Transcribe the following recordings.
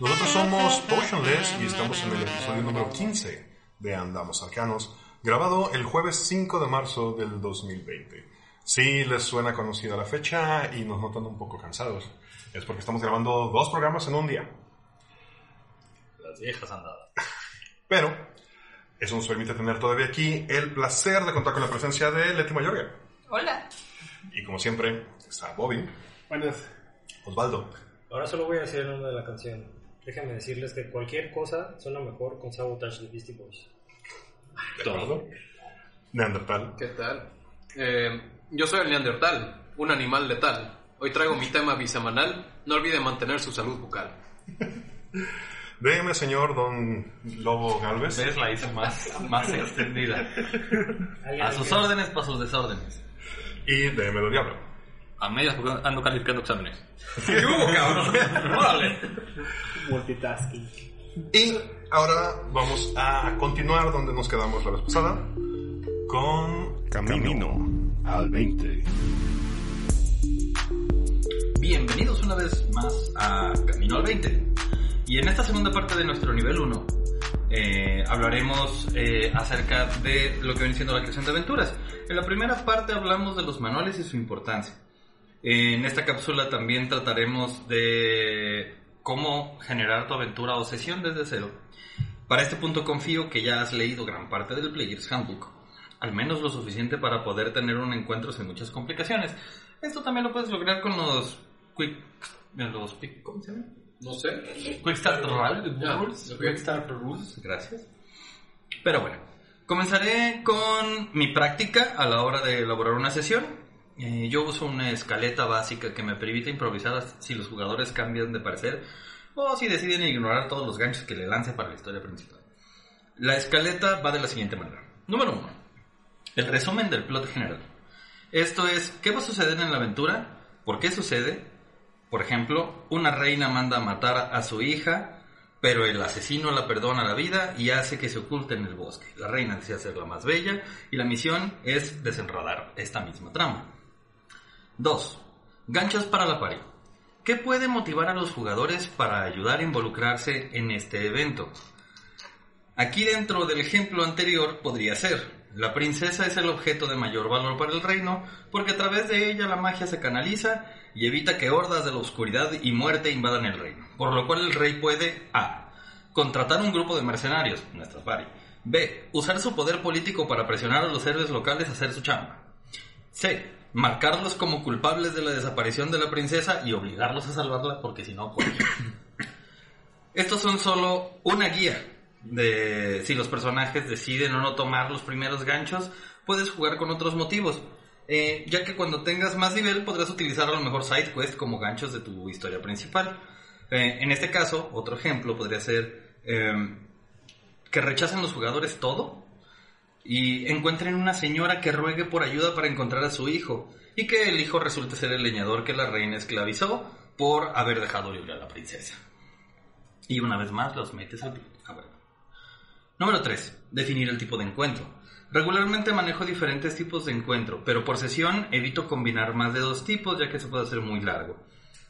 Nosotros somos Potionless y estamos en el episodio número 15 de Andamos Arcanos, grabado el jueves 5 de marzo del 2020. Si les suena conocida la fecha y nos notan un poco cansados, es porque estamos grabando dos programas en un día. Las viejas andadas. Pero eso nos permite tener todavía aquí el placer de contar con la presencia de Leti Mayorga. Hola. Y como siempre, está Bobby, Buenas. Osvaldo, Ahora solo voy a decir el nombre de la canción. Déjenme decirles que cualquier cosa suena mejor con Sabotage de Beastie Boys. ¿de acuerdo? Neandertal. ¿Qué tal? Eh, yo soy el Neandertal, un animal letal. Hoy traigo mi tema bisemanal. No olvide mantener su salud bucal. Déjeme, señor Don Lobo Galvez. Ustedes la hizo más, más extendida. ¿Alguien A sus órdenes, para sus desórdenes. Y déjeme, Don Diablo. A medias porque ando calificando exámenes. ¿Qué hubo, cabrón? ¡Órale! Multitasking. Y ahora vamos a continuar donde nos quedamos la vez pasada con Camino al 20. Bienvenidos una vez más a Camino al 20. Y en esta segunda parte de nuestro nivel 1 eh, hablaremos eh, acerca de lo que viene siendo la creación de aventuras. En la primera parte hablamos de los manuales y su importancia. En esta cápsula también trataremos de cómo generar tu aventura o sesión desde cero. Para este punto confío que ya has leído gran parte del Player's Handbook, al menos lo suficiente para poder tener un encuentro sin muchas complicaciones. Esto también lo puedes lograr con los Quick... Los quick ¿Cómo se llama? No sé. Quick Start Rules. Ok. Quick Start Rules, gracias. Pero bueno, comenzaré con mi práctica a la hora de elaborar una sesión. Eh, yo uso una escaleta básica que me permite improvisar si los jugadores cambian de parecer o si deciden ignorar todos los ganchos que le lance para la historia principal. La escaleta va de la siguiente manera. Número 1. El resumen del plot general. Esto es, ¿qué va a suceder en la aventura? ¿Por qué sucede? Por ejemplo, una reina manda a matar a su hija, pero el asesino la perdona la vida y hace que se oculte en el bosque. La reina desea ser la más bella y la misión es desenredar esta misma trama. 2. Ganchos para la pari. ¿Qué puede motivar a los jugadores para ayudar a involucrarse en este evento? Aquí dentro del ejemplo anterior podría ser, la princesa es el objeto de mayor valor para el reino porque a través de ella la magia se canaliza y evita que hordas de la oscuridad y muerte invadan el reino, por lo cual el rey puede A. Contratar un grupo de mercenarios, nuestras pari. B. Usar su poder político para presionar a los héroes locales a hacer su chamba. C. Marcarlos como culpables de la desaparición de la princesa y obligarlos a salvarla porque si no, pues... Estos son solo una guía de si los personajes deciden o no tomar los primeros ganchos, puedes jugar con otros motivos. Eh, ya que cuando tengas más nivel podrás utilizar a lo mejor side quest como ganchos de tu historia principal. Eh, en este caso, otro ejemplo podría ser eh, que rechacen los jugadores todo y encuentren una señora que ruegue por ayuda para encontrar a su hijo y que el hijo resulte ser el leñador que la reina esclavizó por haber dejado libre a la princesa. Y una vez más los metes al plot. Ah, bueno. Número 3. Definir el tipo de encuentro. Regularmente manejo diferentes tipos de encuentro, pero por sesión evito combinar más de dos tipos ya que se puede hacer muy largo.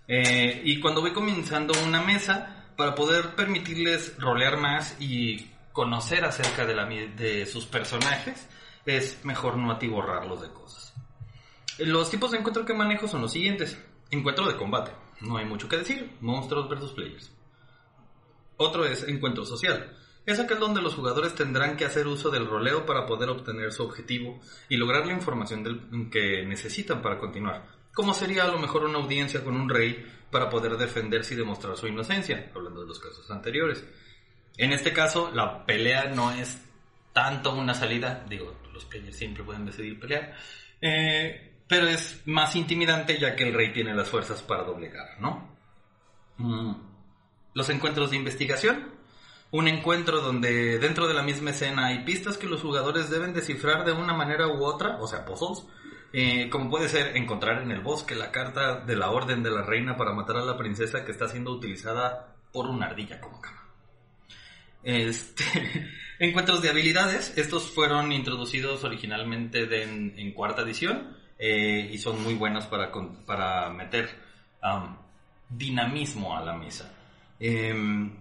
Eh, y cuando voy comenzando una mesa, para poder permitirles rolear más y conocer acerca de, sus personajes, es mejor no atiborrarlos de cosas. Los tipos de encuentro que manejo son los siguientes. Encuentro de combate. No hay mucho que decir. Monstruos versus players. Otro es encuentro social. Es aquel donde los jugadores tendrán que hacer uso del roleo para poder obtener su objetivo y lograr la información que necesitan para continuar. Como sería a lo mejor una audiencia con un rey para poder defenderse y demostrar su inocencia, hablando de los casos anteriores. En este caso, la pelea no es tanto una salida, digo, los players siempre pueden decidir pelear, eh, pero es más intimidante ya que el rey tiene las fuerzas para doblegar, ¿no? Mm. Los encuentros de investigación. Un encuentro donde dentro de la misma escena hay pistas que los jugadores deben descifrar de una manera u otra, o sea, puzzles. Eh, como puede ser encontrar en el bosque la carta de la orden de la reina para matar a la princesa que está siendo utilizada por una ardilla como cama. Este, encuentros de habilidades. Estos fueron introducidos originalmente de- en, cuarta edición eh, y son muy buenos para, para meter um, dinamismo a la mesa. Em,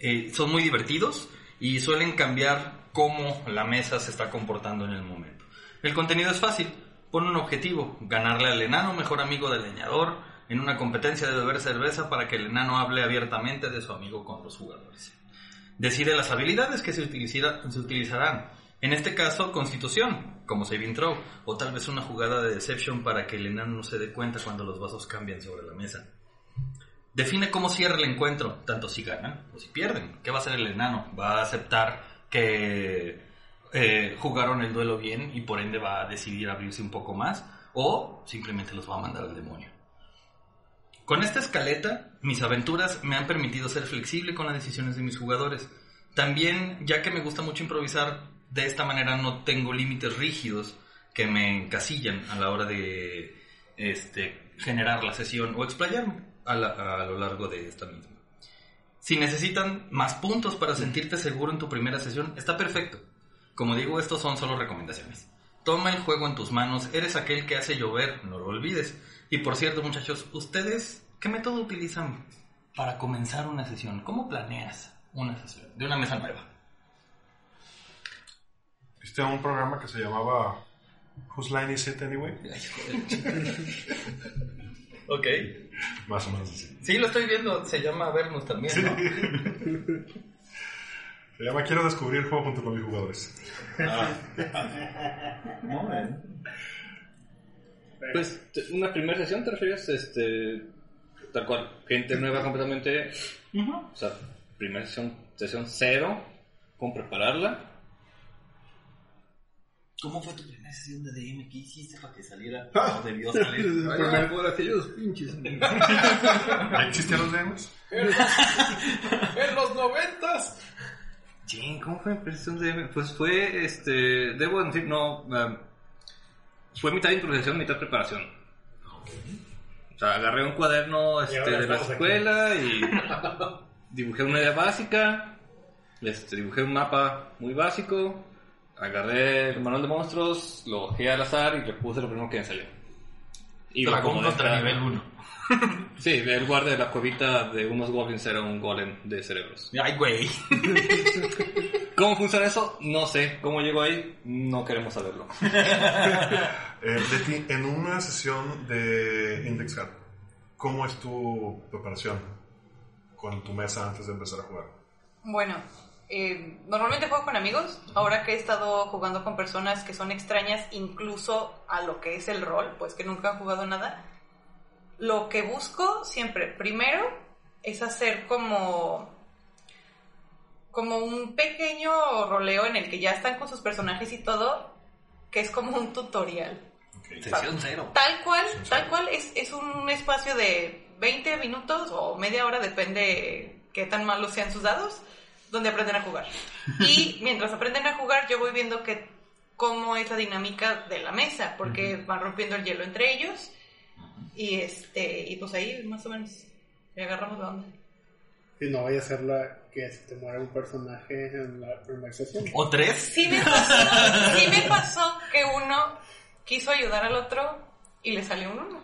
eh, son muy divertidos y suelen cambiar cómo la mesa se está comportando en el momento. El contenido es fácil. Pon un objetivo, ganarle al enano, mejor amigo del leñador, en una competencia de beber cerveza para que el enano hable abiertamente de su amigo con los jugadores. Decide las habilidades que se, utilizará- se utilizarán. En este caso, constitución, como saving throw, o tal vez una jugada de deception para que el enano no se dé cuenta cuando los vasos cambian sobre la mesa. Define cómo cierra el encuentro, tanto si ganan o si pierden. ¿Qué va a hacer el enano? ¿Va a aceptar que eh, jugaron el duelo bien y por ende va a decidir abrirse un poco más? ¿O simplemente los va a mandar al demonio? Con esta escaleta, mis aventuras me han permitido ser flexible con las decisiones de mis jugadores. También, ya que me gusta mucho improvisar, de esta manera no tengo límites rígidos que me encasillan a la hora de este, generar la sesión o explayarme a, la- a lo largo de esta misma. Si necesitan más puntos para sentirte seguro en tu primera sesión, está perfecto. Como digo, estos son solo recomendaciones. Toma el juego en tus manos, eres aquel que hace llover, no lo olvides. Y por cierto, muchachos, ¿ustedes qué método utilizan para comenzar una sesión? ¿Cómo planeas una sesión de una mesa nueva? ¿Viste un programa que se llamaba Whose Line Is It Anyway? ok. Más o menos así. Sí, lo estoy viendo, se llama Vernos también, ¿no? Se llama Quiero descubrir el juego junto con mis jugadores. Pues, te- una primera sesión te refieres, este, tal cual, gente nueva completamente, o sea, primera sesión, sesión cero, con prepararla. ¿Cómo fue tu primera sesión de DM? ¿Qué hiciste para que saliera? ¿O debió salir? Primer por aquellos pinches. ¿Ya existían los DMs? ¡En los noventas! Sí, ¿cómo fue mi primera sesión de DM? Pues fue, este, debo decir, no, um, fue mitad improvisación, mitad preparación. O sea, agarré un cuaderno este, de la aquí. escuela y dibujé una idea básica, este, dibujé un mapa muy básico, agarré el manual de monstruos, lo bajé al azar y le puse lo primero que me salió. Y lo Dragón acomodé contra nivel 1. Sí, el guardia de la cuevita de unos goblins era un golem de cerebros. Ay, güey. ¿Cómo funciona eso? No sé. ¿Cómo llegó ahí? No queremos saberlo. Eh, Leti, en una sesión de Index Card, ¿cómo es tu preparación con tu mesa antes de empezar a jugar? Bueno, eh, normalmente juego con amigos. Ahora que he estado jugando con personas que son extrañas incluso a lo que es el rol, pues que nunca han jugado nada, lo que busco siempre, primero, es hacer como como un pequeño roleo en el que ya están con sus personajes y todo, que es como un tutorial. Sesión cero. Tal cual, tal cual es, es un espacio de 20 minutos o media hora, depende qué tan malos sean sus dados, donde aprenden a jugar. Y mientras aprenden a jugar, yo voy viendo que cómo es la dinámica de la mesa, porque van rompiendo el hielo entre ellos. Y este, y pues ahí más o menos le agarramos la onda. Y no vaya a ser la que se te muera un personaje en la primera sesión. ¿O tres? Sí me pasó, sí me pasó que uno quiso ayudar al otro y le salió un uno.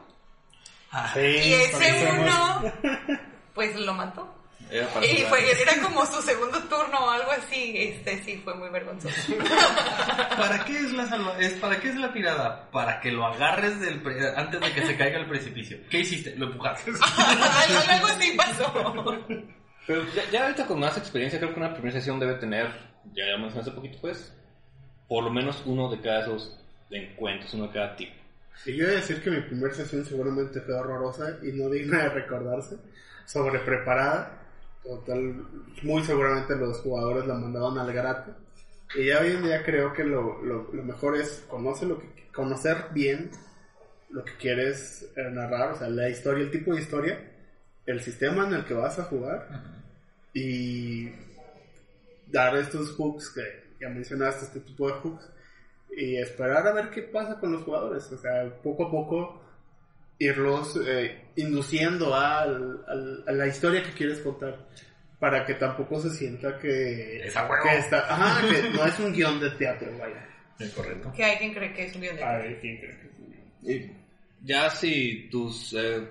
Ah, Y ese uno, pues lo mató. Era para Y fue, era como su segundo turno o algo así. Este sí fue muy vergonzoso. ¿Para qué es la salva es ¿Para qué es la tirada? Para que lo agarres del pre- antes de que se caiga al precipicio. ¿Qué hiciste? Lo empujaste. algo así pasó. Pero ya, ya ahorita con más experiencia, creo que una primera sesión debe tener, ya mencioné hace poquito, pues, por lo menos uno de cada esos encuentros, uno de cada tipo. Y yo voy a decir que mi primera sesión seguramente fue horrorosa y no digna de recordarse, sobre preparada. Total, muy seguramente los jugadores la mandaban al grato. Y ya hoy en día creo que lo, lo, lo mejor es conocer, lo que, conocer bien lo que quieres eh, narrar, o sea, la historia, el tipo de historia, el sistema en el que vas a jugar y dar estos hooks que ya mencionaste, este tipo de hooks, y esperar a ver qué pasa con los jugadores. O sea, poco a poco irlos eh, induciendo a la historia que quieres contar. Para que tampoco se sienta que, Es a huevo. que está, ajá, que no es un guion de teatro, vaya. Es correcto. Que hay quien cree que es un guion de A ver, ¿quién cree que es un guion? Y ya si tus eh,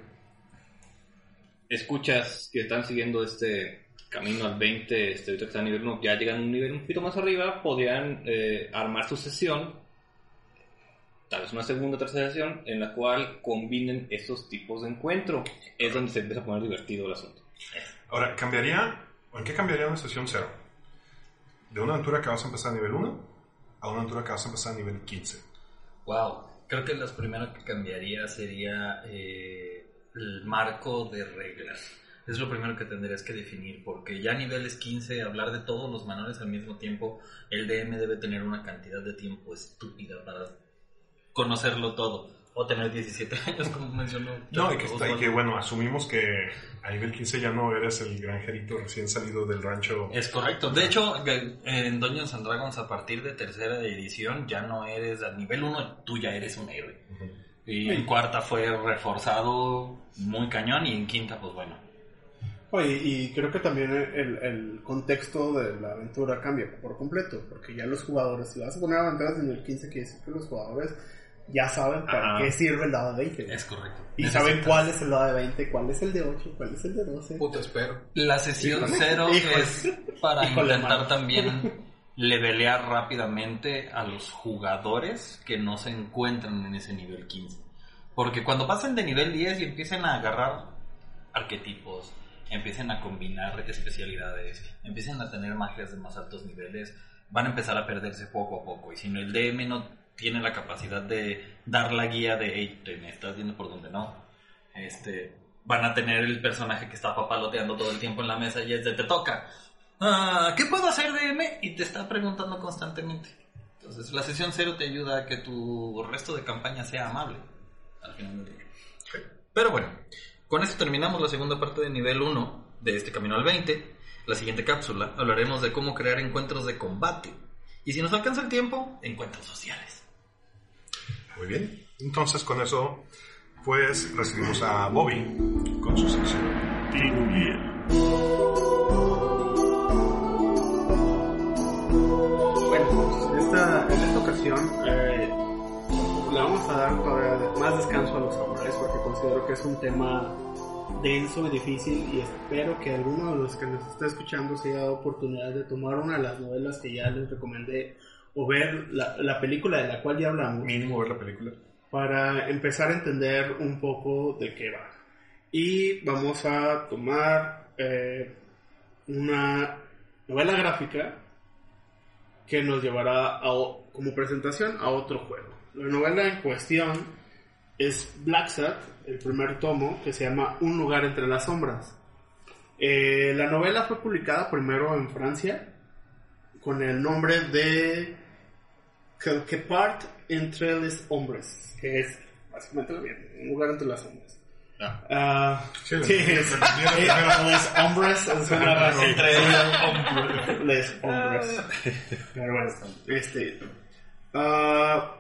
escuchas que están siguiendo este camino al 20, este ahorita que están a nivel 1, ya llegan a un nivel un poquito más arriba, podrían eh, armar su sesión, tal vez una segunda o tercera sesión, en la cual combinen estos tipos de encuentro. Es donde se empieza a poner divertido el asunto. Ahora, ¿cambiaría? ¿En qué cambiaría una sesión 0? De una aventura que vas a empezar a nivel 1 a una aventura que vas a empezar a nivel 15. Wow, creo que lo primero que cambiaría sería eh, el marco de reglas. Es lo primero que tendrías que definir, porque ya a niveles 15, hablar de todos los manuales al mismo tiempo, el DM debe tener una cantidad de tiempo estúpida para conocerlo todo. O tener 17 años, como mencionó. No, y que, Osvaldo. y que, bueno, asumimos que a nivel 15 ya no eres el granjerito recién salido del rancho. Es correcto. De hecho, que- en Dungeons and Dragons, a partir de tercera edición, ya no eres a nivel 1, tú ya eres un héroe. Y en cuarta fue reforzado muy cañón y en quinta, pues bueno. Oye, y creo que también el, el contexto de la aventura cambia por completo, porque ya los jugadores, si vas a poner aventuras en el 15, quiere decir que los jugadores ya saben para Ajá. qué sirve el dado de 20. Es correcto. Y saben cuál es el dado de 20, cuál es el de 8, cuál es el de 12. Puta, espero. La sesión Híjole. cero Híjole. es para Híjole, intentar mano. también levelear rápidamente a los jugadores que no se encuentran en ese nivel 15. Porque cuando pasen de nivel 10 y empiecen a agarrar arquetipos, empiecen a combinar especialidades, empiecen a tener magias de más altos niveles, van a empezar a perderse poco a poco. Y si no, el DM no tiene la capacidad de dar la guía de, hey, te me estás viendo por donde no. Este, van a tener el personaje que está papaloteando todo el tiempo en la mesa y es de te toca. Ah, ¿Qué puedo hacer DM? Y te está preguntando constantemente. Entonces la sesión cero te ayuda a que tu resto de campaña sea amable. Al final del día. Pero bueno, con esto terminamos la segunda parte de nivel 1 de este camino al 20. La siguiente cápsula hablaremos de cómo crear encuentros de combate. Y si nos alcanza el tiempo, encuentros sociales. Muy bien. Entonces, con eso, pues recibimos a Bobby con su sección. Bueno, pues esta, en esta ocasión eh, le vamos a dar todavía más descanso a los samuráis porque considero que es un tema denso y difícil y espero que alguno de los que nos está escuchando se haya dado oportunidad de tomar una de las novelas que ya les recomendé o ver la, la película de la cual ya hablamos Mínimo ver la película. para empezar a entender un poco de qué va. Y vamos a tomar eh, una novela gráfica que nos llevará a como presentación a otro juego. La novela en cuestión es Black Sat, el primer tomo, que se llama Un lugar entre las sombras. Eh, la novela fue publicada primero en Francia con el nombre de Quelque part entre los hombres, que es básicamente un lugar entre las sombras. Ah. Ah, Sí, sí, es, les hombres suena raro. Entre Les hombres. Pero bueno, este. ah,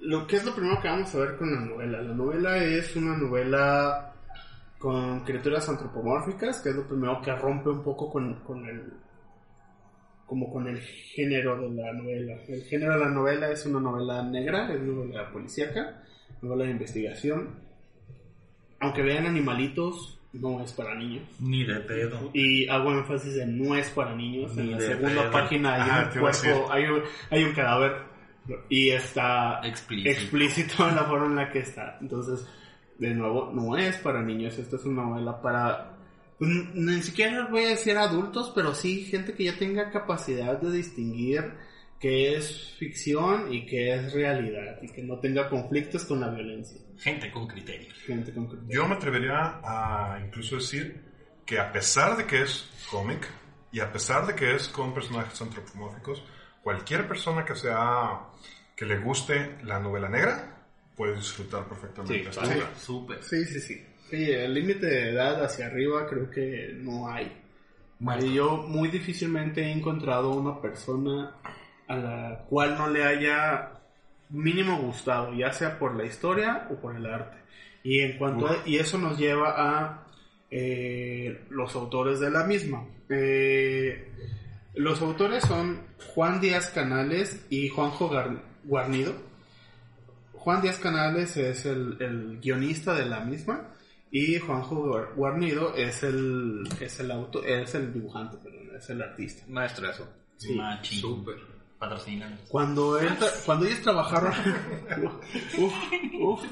lo que es lo primero que vamos a ver con la novela. La novela es una novela con criaturas antropomórficas, que es lo primero que rompe un poco con, con el. Como con el género de la novela. El género de la novela es una novela negra, es una novela policíaca, novela de investigación. Aunque vean animalitos, no es para niños. Ni de pedo. Y hago énfasis en no es para niños. Ni en la segunda pedo. página hay Ah, un cuerpo, hay un, hay un cadáver y está Explícito. explícito en la forma en la que está. Entonces, de nuevo, no es para niños. Esta es una novela para. Pues, Ni siquiera voy a decir adultos, pero sí gente que ya tenga capacidad de distinguir qué es ficción y qué es realidad y que no tenga conflictos con la violencia. Gente con criterio. Gente con criterio. Yo me atrevería a incluso decir que a pesar de que es cómic y a pesar de que es con personajes antropomórficos, cualquier persona que sea que le guste la novela negra puede disfrutar perfectamente Sí, esta obra. Súper. Sí, sí, sí. Sí, el límite de edad hacia arriba creo que no hay. Y yo muy difícilmente he encontrado una persona a la cual no le haya mínimo gustado, ya sea por la historia o por el arte. Y en cuanto a- y eso nos lleva a eh, los autores de la misma. Eh, los autores son Juan Díaz Canales y Juanjo Guarnido. Juan Díaz Canales es el, el guionista de la misma y Juanjo Guar- Guarnido es el es el auto es el dibujante, perdón, es el artista. Maestro eso. Sí. Machín. Súper. Patrocinan. Cuando él tra- cuando ellos trabajaron uf, uf,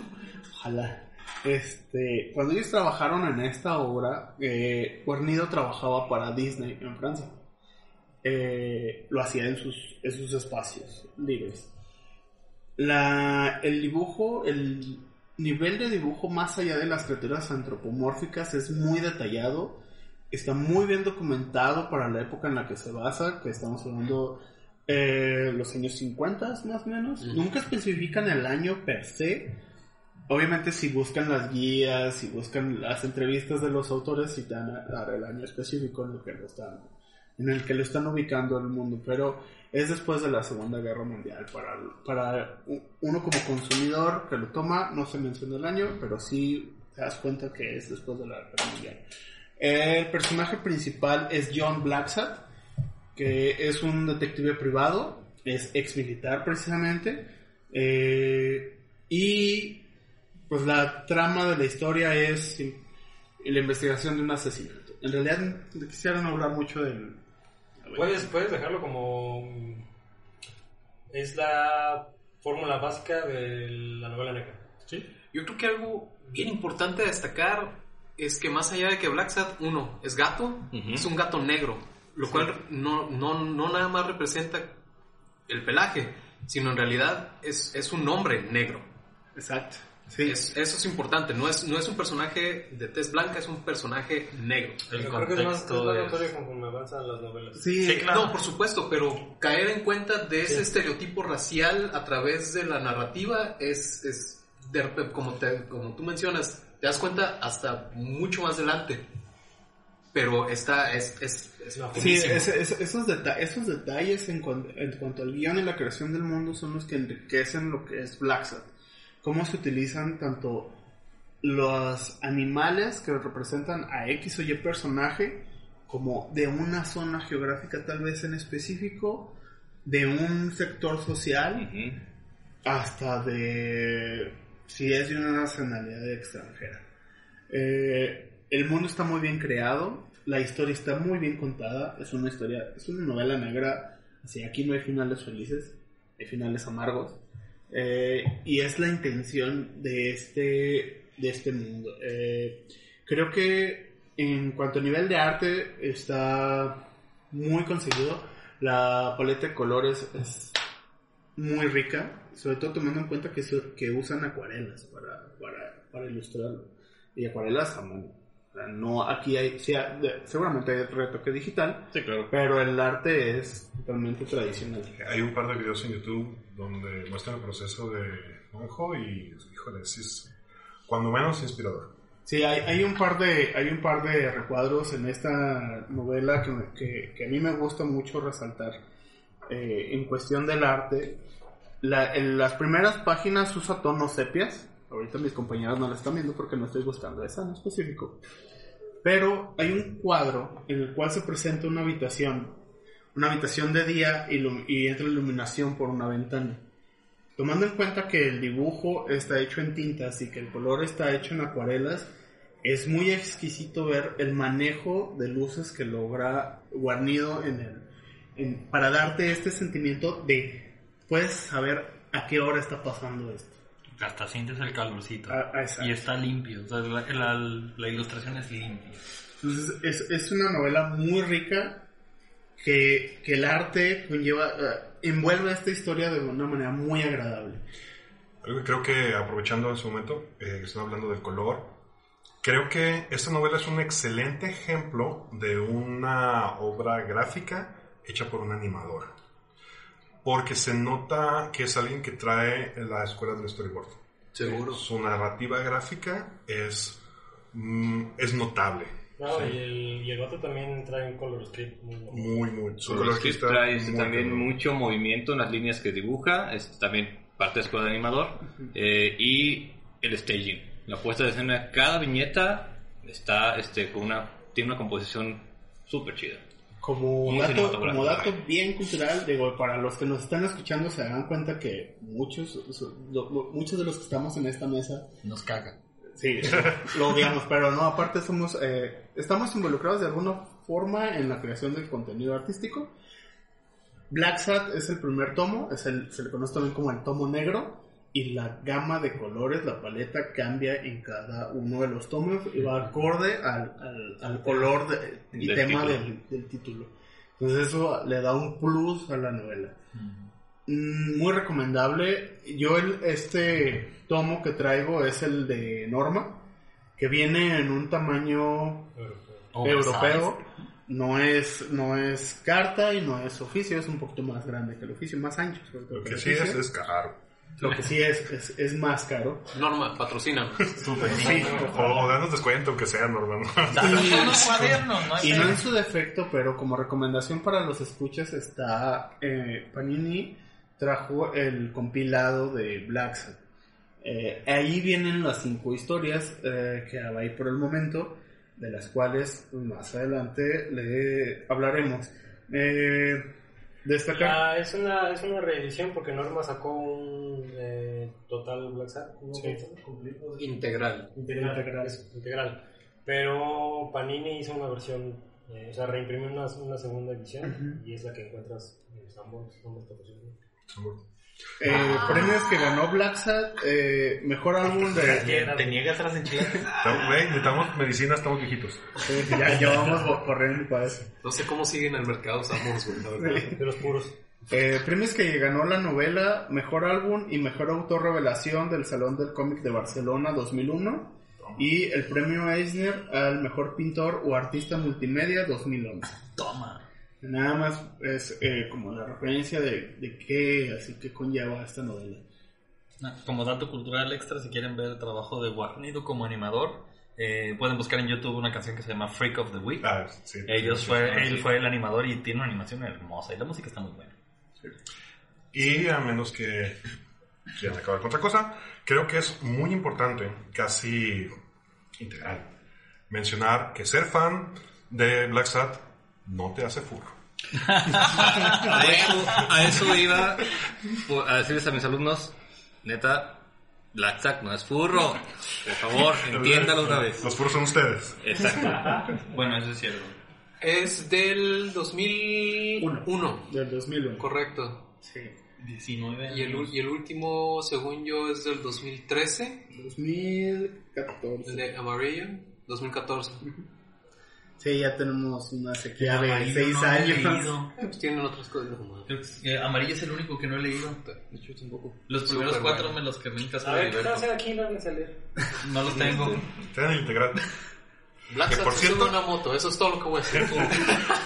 ojalá. Este, cuando ellos trabajaron en esta obra, eh, Guarnido trabajaba para Disney en Francia. Eh, lo hacía en sus, en sus espacios libres. La, el dibujo, el nivel de dibujo más allá de las criaturas antropomórficas es muy detallado, está muy bien documentado para la época en la que se basa, que estamos hablando eh, los años 50 más o menos. Nunca especifican el año per se. Obviamente si buscan las guías, si buscan las entrevistas de los autores, si te van a dar el año específico en el que lo están, en el que lo están ubicando el mundo, pero es después de la Segunda Guerra Mundial. Para, para uno como consumidor que lo toma, no se menciona el año, pero sí te das cuenta que es después de la Guerra Mundial. El personaje principal es John Blacksad, que es un detective privado, es ex militar precisamente, eh, y pues la trama de la historia es la investigación de un asesinato. En realidad quisiera no hablar mucho del... Puedes, puedes dejarlo como. Es la fórmula básica de la novela negra. Yo creo que algo bien importante a destacar es que más allá de que Black Sad, uno, es gato, es un gato negro, lo cual no, no, no nada más representa el pelaje, sino en realidad es, es un hombre negro. Exacto. Sí. Es- eso es importante, no es, no es un personaje de tez blanca, es un personaje negro. El Yo creo que es más, es contexto más es- notorio conforme avanzan las novelas. Sí, Sí, claro. No, por supuesto, pero caer en cuenta de ese estereotipo racial a través de la narrativa es, es de rep- como, te- como tú mencionas, te das cuenta hasta mucho más adelante. Pero está, es, es, es Sí, esos, deta- esos detalles en, cuan- en cuanto al guion y la creación del mundo son los que enriquecen lo que es Black Sad. Cómo se utilizan tanto los animales que representan a X o Y personaje, como de una zona geográfica tal vez en específico, de un sector social, hasta de si es de una nacionalidad extranjera. Eh, el mundo está muy bien creado, la historia está muy bien contada, es una historia, es una novela negra, así aquí no hay finales felices, hay finales amargos, eh, y es la intención de este, de este mundo. Eh, creo que en cuanto a nivel de arte está muy conseguido, la paleta de colores es muy rica, sobre todo tomando en cuenta que, que usan acuarelas para, para, para ilustrarlo. Y acuarelas a mano. No, aquí hay, sí hay- de- seguramente hay retoque digital, Sí, claro. pero el arte es totalmente tradicional. Hay un par de videos en YouTube donde muestran el proceso de Juanjo y, híjole, sí es cuando menos inspirador. Sí, hay, hay un par de hay un par de recuadros en esta novela que, me- que, que a mí me gusta mucho resaltar eh, en cuestión del arte. La- en las primeras páginas usa tonos sepias. Ahorita mis compañeras no la están viendo porque no estoy buscando esa en específico. Pero hay un cuadro en el cual se presenta una habitación, una habitación de día y, entra iluminación por una ventana. Tomando en cuenta que el dibujo está hecho en tintas y que el color está hecho en acuarelas, es muy exquisito ver el manejo de luces que logra Guarnido en el, para darte este sentimiento de puedes saber a qué hora está pasando esto. Hasta sientes el calorcito. Ah, ah, exacto. y está limpio. O sea, la, la- la ilustración es limpia. Entonces es, es una novela muy rica que, que el arte conlleva, eh, envuelve esta historia de una manera muy agradable. Creo que aprovechando en su momento, eh, que están hablando del color, creo que esta novela es un excelente ejemplo de una obra gráfica hecha por un animador. Porque se nota que es alguien que trae la escuela del storyboard. Seguro. Su narrativa gráfica es mm, es notable. No, y el, y el vato también trae un color script muy bueno. Muy, muy. Su Su color script trae este, muy también mucho movimiento en las líneas que dibuja, es también parte de escuela de animador, eh, y el staging. La puesta de escena, cada viñeta está este, con una, tiene una composición súper chida. Como Muy dato, como dato bien cultural, digo, para los que nos están escuchando se dan cuenta que muchos, muchos de los que estamos en esta mesa, Nos caga. sí, lo odiamos, pero no, aparte somos, eh, estamos involucrados de alguna forma en la creación del contenido artístico. Black Sat es el primer tomo, es el, se le conoce también como el tomo negro, y la gama de colores, la paleta cambia en cada uno de los tomos y va acorde al, al, al color de- y Del tema título. del, del título. Entonces eso le da un plus a la novela. Mm, Muy recomendable. Yo el, este tomo que traigo es el de Norma, que viene en un tamaño europeo. No es, no es carta y no es oficio, es un poquito más grande que el oficio, más ancho. sobre todo Lo que el sí es, oficio. es caro. Lo que sí es, es, es más caro. Norma, patrocina. Sí, O, o danos descuento, aunque sea normal. unos cuadernos, no Y no en su defecto, pero como recomendación para los escuchas está eh, Panini trajo el compilado de Black Sabbath. Eh, ahí vienen las cinco historias eh, que hay por el momento, de las cuales más adelante le hablaremos. Eh, destacar. Ah, es, una, es una reedición porque Norma sacó un eh, total Black Sabbath. Integral. Integral, Integral. eso, integral. Pero Panini hizo una versión, eh, o sea, reimprimió una, una segunda edición y es la que encuentras en Sanborns. Sanborns patrocina. Eh, premios que ganó Black eh, mejor álbum de. ¿Te niegas a las enchiladas? Necesitamos medicina, estamos viejitos. Eh, ya, ya vamos corriendo para eso. No sé cómo siguen el mercado Samos, güey, la verdad. De los puros. Eh, premios que ganó la novela, mejor álbum y mejor autor revelación del Salón del Cómic de Barcelona 2001 y el premio Eisner al mejor pintor o artista multimedia 2011. Toma. Nada más es eh, como la referencia de, de qué así que conlleva esta novela. Como dato cultural extra, si quieren ver el trabajo de Guarnido como animador, eh, pueden buscar en YouTube una canción que se llama Freak of the Week. Ah, sí. Ellos Sí, fue, sí, él fue el animador y tiene una animación hermosa y la música está muy buena. Y a menos que quieran acabar con otra cosa, creo que es muy importante, casi integral, mencionar que ser fan de Black Sat no te hace furro. A eso, a eso iba a decirles a mis alumnos, neta, Black Sack no es furro. Por favor, entiéndalo una vez. Los furros son ustedes. Exacto. Bueno, eso es cierto. Es del 2001. Del 2001. Correcto. Sí. 19 Y el, y el último, según yo, es del 2013. 2014. El de Amarillo. 2014. Sí, ya tenemos una sequía de Amarillo 6 no lo he años. leído. Pues tienen otras cosas. No, eh, Amarillo es el único que no he leído. de hecho, tampoco. Los primeros cuatro bueno. me los quemé en casa A de ver, ¿qué Heriberto. hacen aquí? No van a salir. No los tengo. Tengan el integral. Black Que, por cierto- una moto. Eso es todo lo que voy a decir.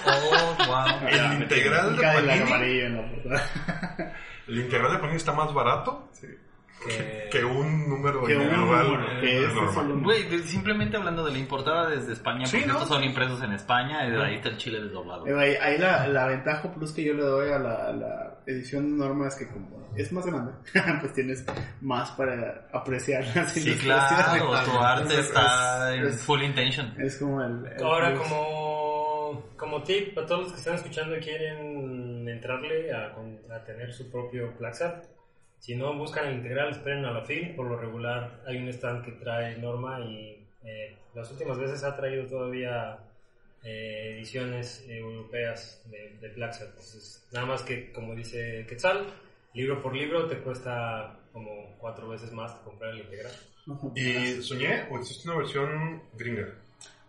Oh, wow. El integral de Panini, el integral de Panini está más barato que un número Que un número, que es Güey, simplemente hablando de la importada desde España, Sí, porque ¿no? estos son impresos en España y de ahí está el chile desdoblado. Eh, ahí, ahí la, la ventaja plus que yo le doy a la, a la edición norma es que como es más grande, pues tienes más para apreciar las Sí, claro, tu arte Entonces, está es- en es- full intention. Es como el... el Ahora, plus. como, como tip a todos los que están escuchando y quieren entrarle a, a tener su propio Black Sabbath, si no buscan el integral, esperen a la FIL. Por lo regular, hay un stand que trae Norma y eh, las últimas veces ha traído todavía eh, ediciones europeas de, de. Entonces, nada más que, como dice Quetzal, libro por libro te cuesta como cuatro veces más comprar el integral. ¿Y soñé o existe una versión gringa?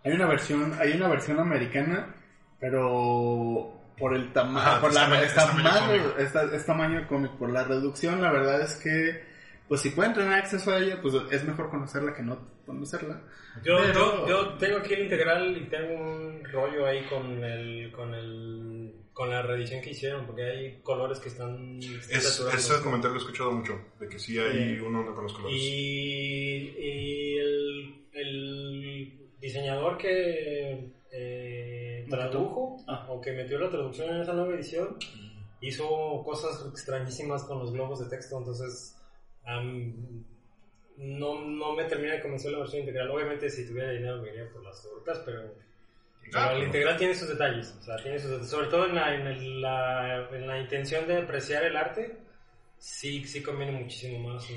Hay una versión, hay una versión americana, pero por el tamaño, Ajá, por la tamaño- es tamaño es tamaño de cómic. Por la reducción, la verdad es que, pues si pueden tener acceso a ella, pues es mejor conocerla que no conocerla. Yo, Pero- yo, yo tengo aquí el integral y tengo un rollo ahí con el con el con la reedición que hicieron porque hay colores que están Es, ese comentario lo he escuchado mucho, de que sí hay Sí. uno con los colores. y, y el, el diseñador que eh, tradujo Ah. o que metió la traducción en esa nueva edición hizo cosas extrañísimas con los globos de texto, entonces am, no, no me termina de convencer la versión integral. Obviamente si tuviera dinero me iría por las europeas, pero, pero la integral tiene sus detalles, o sea, tiene sus sobre todo en la, en, el- la, en la intención de apreciar el arte, sí, sí conviene muchísimo más.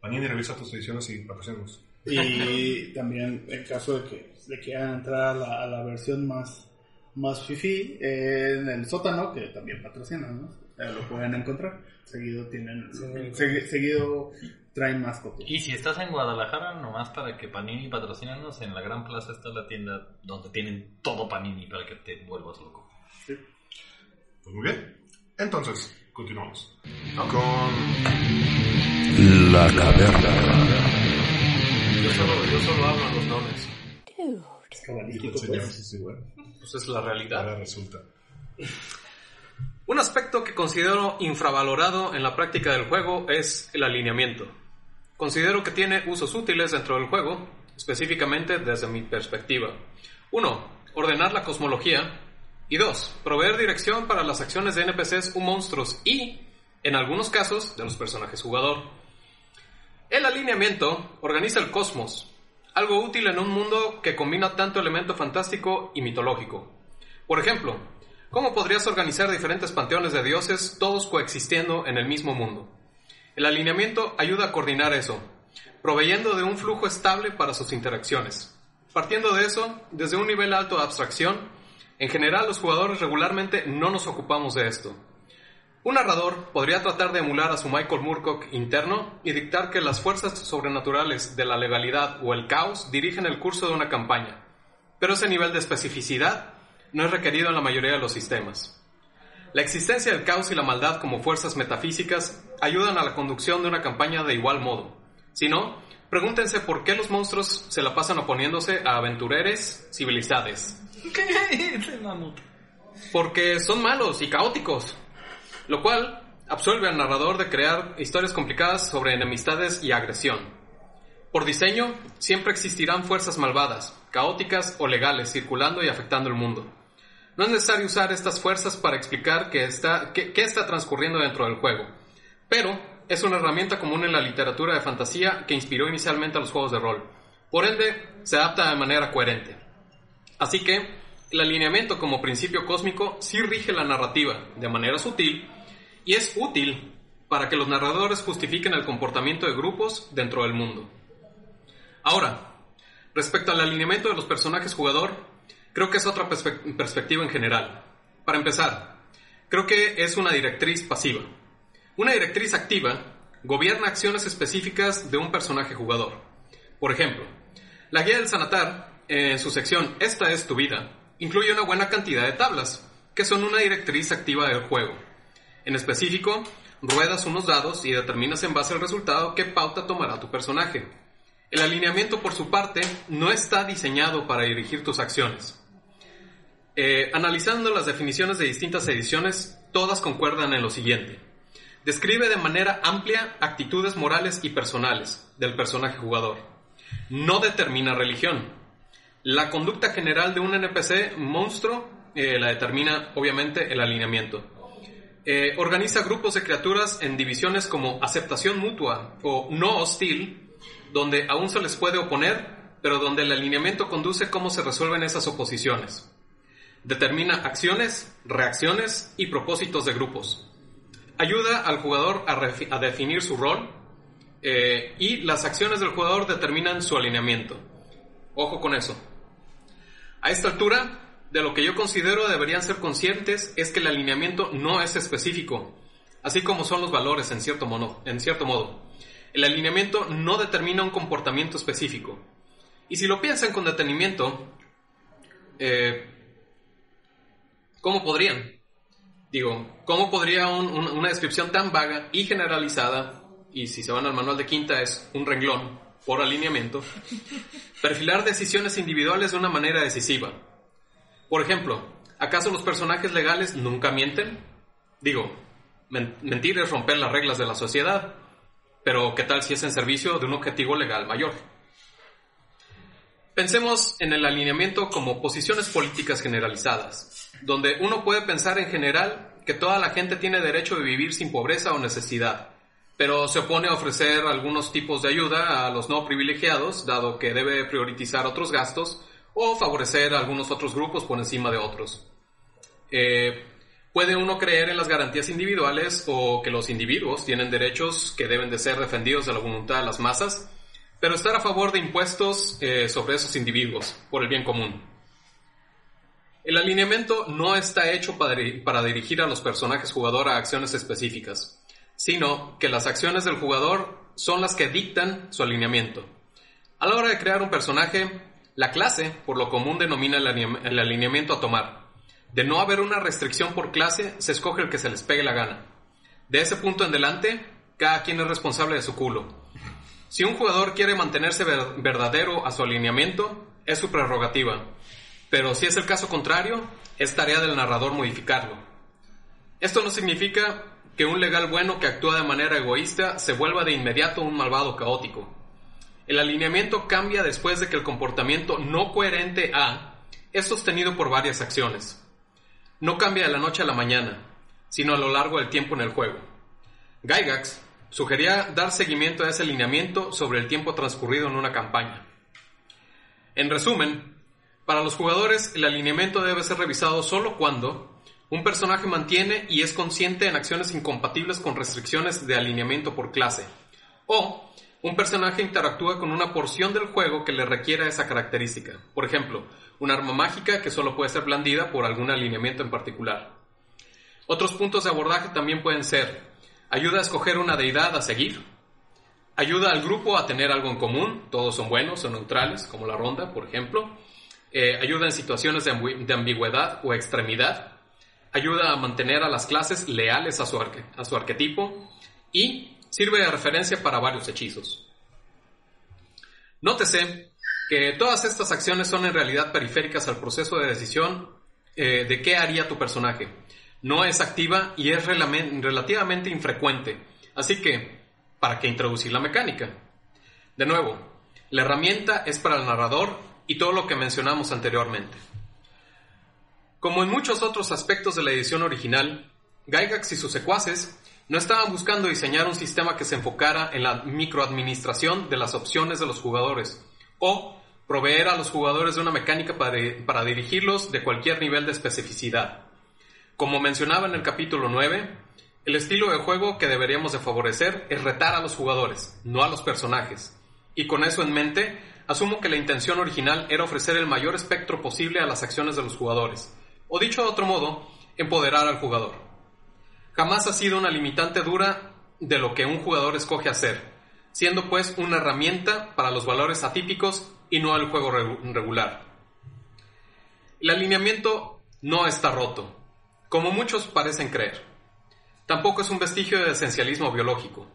Panini revisa tus ediciones y patrocínanos. Y también en caso de que le quieran entrar a la, a la versión más, más fifi, eh, en el sótano, que también patrocinan, ¿no? Eh, lo pueden encontrar. Seguido tienen, Sí. segui- seguido traen más copias. Y si estás en Guadalajara, nomás para que Panini patrocínanos, en la Gran Plaza está la tienda donde tienen todo Panini para que te vuelvas loco. Pues muy bien. Entonces, continuamos. Con La caverna. Yo solo, yo solo hablo a los dones. Señor, pues. Pues es la realidad. Ahora resulta. Un aspecto que considero infravalorado en la práctica del juego es el alineamiento. Considero que tiene usos útiles dentro del juego, específicamente desde mi perspectiva. 1. Ordenar la cosmología. Y 2. Proveer dirección para las acciones de NPCs u monstruos y, en algunos casos, de los personajes jugador. El alineamiento organiza el cosmos, algo útil en un mundo que combina tanto elemento fantástico y mitológico. Por ejemplo, ¿cómo podrías organizar diferentes panteones de dioses todos coexistiendo en el mismo mundo? El alineamiento ayuda a coordinar eso, proveyendo de un flujo estable para sus interacciones. Partiendo de eso, desde un nivel alto de abstracción, en general los jugadores regularmente no nos ocupamos de esto. Un narrador podría tratar de emular a su Michael Moorcock interno y dictar que las fuerzas sobrenaturales de la legalidad o el caos dirigen el curso de una campaña, pero ese nivel de especificidad no es requerido en la mayoría de los sistemas. La existencia del caos y la maldad como fuerzas metafísicas ayudan a la conducción de una campaña de igual modo. Si no, pregúntense por qué los monstruos se la pasan oponiéndose a aventureres civilizados. Porque son malos y caóticos, lo cual absuelve al narrador de crear historias complicadas sobre enemistades y agresión. Por diseño, siempre existirán fuerzas malvadas, caóticas o legales circulando y afectando el mundo. No es necesario usar estas fuerzas para explicar qué está, transcurriendo dentro del juego, pero es una herramienta común en la literatura de fantasía que inspiró inicialmente a los juegos de rol. Por ende, se adapta de manera coherente. Así que, el alineamiento como principio cósmico sí rige la narrativa de manera sutil y es útil para que los narradores justifiquen el comportamiento de grupos dentro del mundo. Ahora, respecto al alineamiento de los personajes jugador, creo que es otra perspe- perspectiva en general. Para empezar, creo que es una directriz pasiva. Una directriz activa gobierna acciones específicas de un personaje jugador. Por ejemplo, la guía del Sanatar, en su sección Esta es tu vida, incluye una buena cantidad de tablas, que son una directriz activa del juego. En específico, ruedas unos dados y determinas en base al resultado qué pauta tomará tu personaje. El alineamiento, por su parte, no está diseñado para dirigir tus acciones. Eh, analizando las definiciones de distintas ediciones, todas concuerdan en lo siguiente. Describe de manera amplia actitudes morales y personales del personaje jugador. No determina religión. La conducta general de un NPC monstruo eh, la determina obviamente el alineamiento. Eh, organiza grupos de criaturas en divisiones como aceptación mutua o no hostil, donde aún se les puede oponer, pero donde el alineamiento conduce cómo se resuelven esas oposiciones. Determina acciones, reacciones y propósitos de grupos. Ayuda al jugador a, definir su rol eh, y las acciones del jugador determinan su alineamiento. Ojo con eso. A esta altura, de lo que yo considero deberían ser conscientes es que el alineamiento no es específico, así como son los valores en cierto, modo. El alineamiento no determina un comportamiento específico. Y si lo piensan con detenimiento, eh, ¿cómo podrían? Digo, ¿cómo podría un- un- una descripción tan vaga y generalizada, y si se van al manual de quinta es un renglón por alineamiento, perfilar decisiones individuales de una manera decisiva? Por ejemplo, ¿acaso los personajes legales nunca mienten? Digo, men- mentir es romper las reglas de la sociedad, pero ¿qué tal si es en servicio de un objetivo legal mayor? Pensemos en el alineamiento como posiciones políticas generalizadas, donde uno puede pensar en general que toda la gente tiene derecho de vivir sin pobreza o necesidad, pero se opone a ofrecer algunos tipos de ayuda a los no privilegiados, dado que debe priorizar otros gastos o favorecer a algunos otros grupos por encima de otros. Eh, puede uno creer en las garantías individuales o que los individuos tienen derechos que deben de ser defendidos de la voluntad de las masas, pero estar a favor de impuestos eh, sobre esos individuos por el bien común. El alineamiento no está hecho para, para dirigir a los personajes jugador a acciones específicas, sino que las acciones del jugador son las que dictan su alineamiento. A la hora de crear un personaje, la clase, por lo común, denomina el alineamiento a tomar. De no haber una restricción por clase, se escoge el que se les pegue la gana. De ese punto en adelante, cada quien es responsable de su culo. Si un jugador quiere mantenerse verdadero a su alineamiento, es su prerrogativa. Pero si es el caso contrario, es tarea del narrador modificarlo. Esto no significa que un legal bueno que actúa de manera egoísta se vuelva de inmediato un malvado caótico. El alineamiento cambia después de que el comportamiento no coherente A es sostenido por varias acciones. No cambia de la noche a la mañana, sino a lo largo del tiempo en el juego. Gygax sugería dar seguimiento a ese alineamiento sobre el tiempo transcurrido en una campaña. En resumen, para los jugadores el alineamiento debe ser revisado solo cuando un personaje mantiene y es consciente en acciones incompatibles con restricciones de alineamiento por clase, o un personaje interactúa con una porción del juego que le requiera esa característica. Por ejemplo, un arma mágica que solo puede ser blandida por algún alineamiento en particular. Otros puntos de abordaje también pueden ser ayuda a escoger una deidad a seguir, ayuda al grupo a tener algo en común, todos son buenos o neutrales, como la ronda, por ejemplo, eh, ayuda en situaciones de, ambigüedad o extremidad, ayuda a mantener a las clases leales a su, a su arquetipo y sirve de referencia para varios hechizos. Nótese que todas estas acciones son en realidad periféricas al proceso de decisión eh, de qué haría tu personaje. No es activa y es relativamente infrecuente. Así que, ¿para qué introducir la mecánica? De nuevo, la herramienta es para el narrador y todo lo que mencionamos anteriormente. Como en muchos otros aspectos de la edición original, Gygax y sus secuaces no estaban buscando diseñar un sistema que se enfocara en la microadministración de las opciones de los jugadores o proveer a los jugadores de una mecánica para, dirigirlos de cualquier nivel de especificidad. Como mencionaba en el capítulo 9, el estilo de juego que deberíamos de favorecer es retar a los jugadores, no a los personajes. Y con eso en mente, asumo que la intención original era ofrecer el mayor espectro posible a las acciones de los jugadores, o dicho de otro modo, empoderar al jugador jamás ha sido una limitante dura de lo que un jugador escoge hacer, siendo pues una herramienta para los valores atípicos y no el juego regular. El alineamiento no está roto, como muchos parecen creer. Tampoco es un vestigio de esencialismo biológico,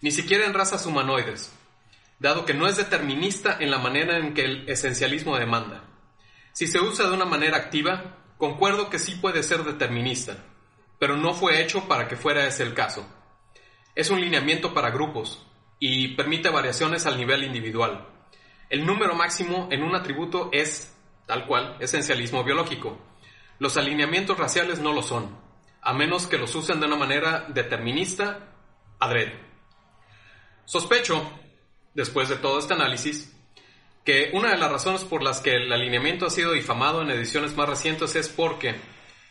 ni siquiera en razas humanoides, dado que no es determinista en la manera en que el esencialismo demanda. Si se usa de una manera activa, concuerdo que sí puede ser determinista pero no fue hecho para que fuera ese el caso. Es un lineamiento para grupos y permite variaciones al nivel individual. El número máximo en un atributo es, tal cual, esencialismo biológico. Los alineamientos raciales no lo son, a menos que los usen de una manera determinista, adrede. Sospecho, después de todo este análisis, que una de las razones por las que el alineamiento ha sido difamado en ediciones más recientes es porque,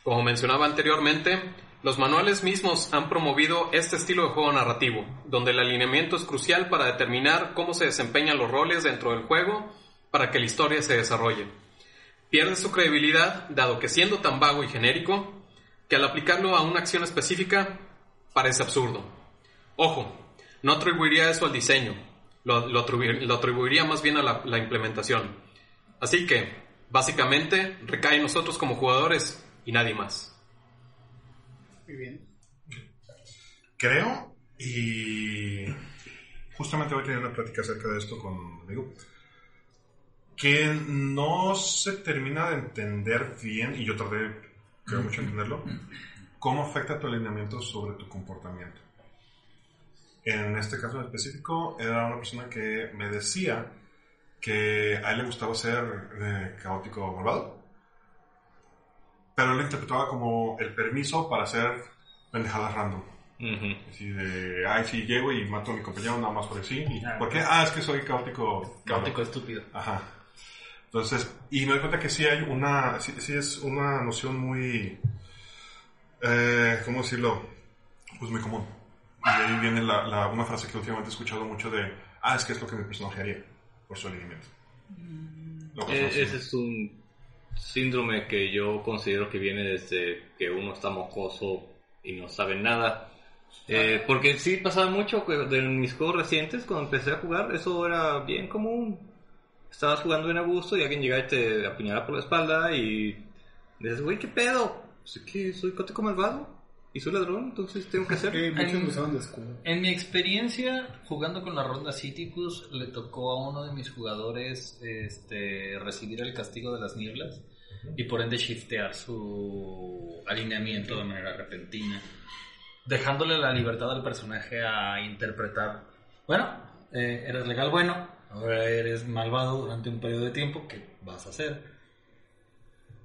como mencionaba anteriormente, los manuales mismos han promovido este estilo de juego narrativo, donde el alineamiento es crucial para determinar cómo se desempeñan los roles dentro del juego para que la historia se desarrolle. Pierde su credibilidad, dado que siendo tan vago y genérico, que al aplicarlo a una acción específica parece absurdo. Ojo, no atribuiría eso al diseño, lo, atribuiría, más bien a la, la implementación. Así que, básicamente, recae en nosotros como jugadores y nadie más. Muy bien. Creo, y justamente voy a tener una plática acerca de esto con un amigo, que no se termina de entender bien, y yo tardé, creo mucho en entenderlo, cómo afecta tu alineamiento sobre tu comportamiento. En este caso en específico, era una persona que me decía que a él le gustaba ser eh, caótico malvado. Pero él lo interpretaba como el permiso para hacer pendejadas random. Ujú. Así de, ay, sí, llego y mato a mi compañero nada más por así. ¿Y Ah, ¿Por qué? Ah, es que soy caótico. Caótico estúpido. Ajá. Entonces, y me doy cuenta que sí hay una, sí, sí es una noción muy, eh, ¿cómo decirlo? Pues muy común. Y ahí viene la, la- una frase que últimamente he escuchado mucho de, ah, es que es lo que mi personaje haría, por su alineamiento. Lo que E- sí. ese es un síndrome que yo considero que viene desde que uno está mocoso y no sabe nada. Eh, porque sí pasaba mucho de mis juegos recientes, cuando empecé a jugar, eso era bien común. Estabas jugando bien a gusto y alguien llegaba y te apuñalaba por la espalda y dices, güey, ¿qué pedo? Pues es que soy cótico malvado y soy ladrón, entonces tengo que hacer. Escudo. En mi experiencia, jugando con la ronda Citicus, le tocó a uno de mis jugadores este, recibir el castigo de las nieblas y por ende shiftear su alineamiento de manera repentina, dejándole la libertad al personaje a interpretar, bueno, eh, eres legal bueno, ahora eres malvado durante un periodo de tiempo, ¿qué vas a hacer?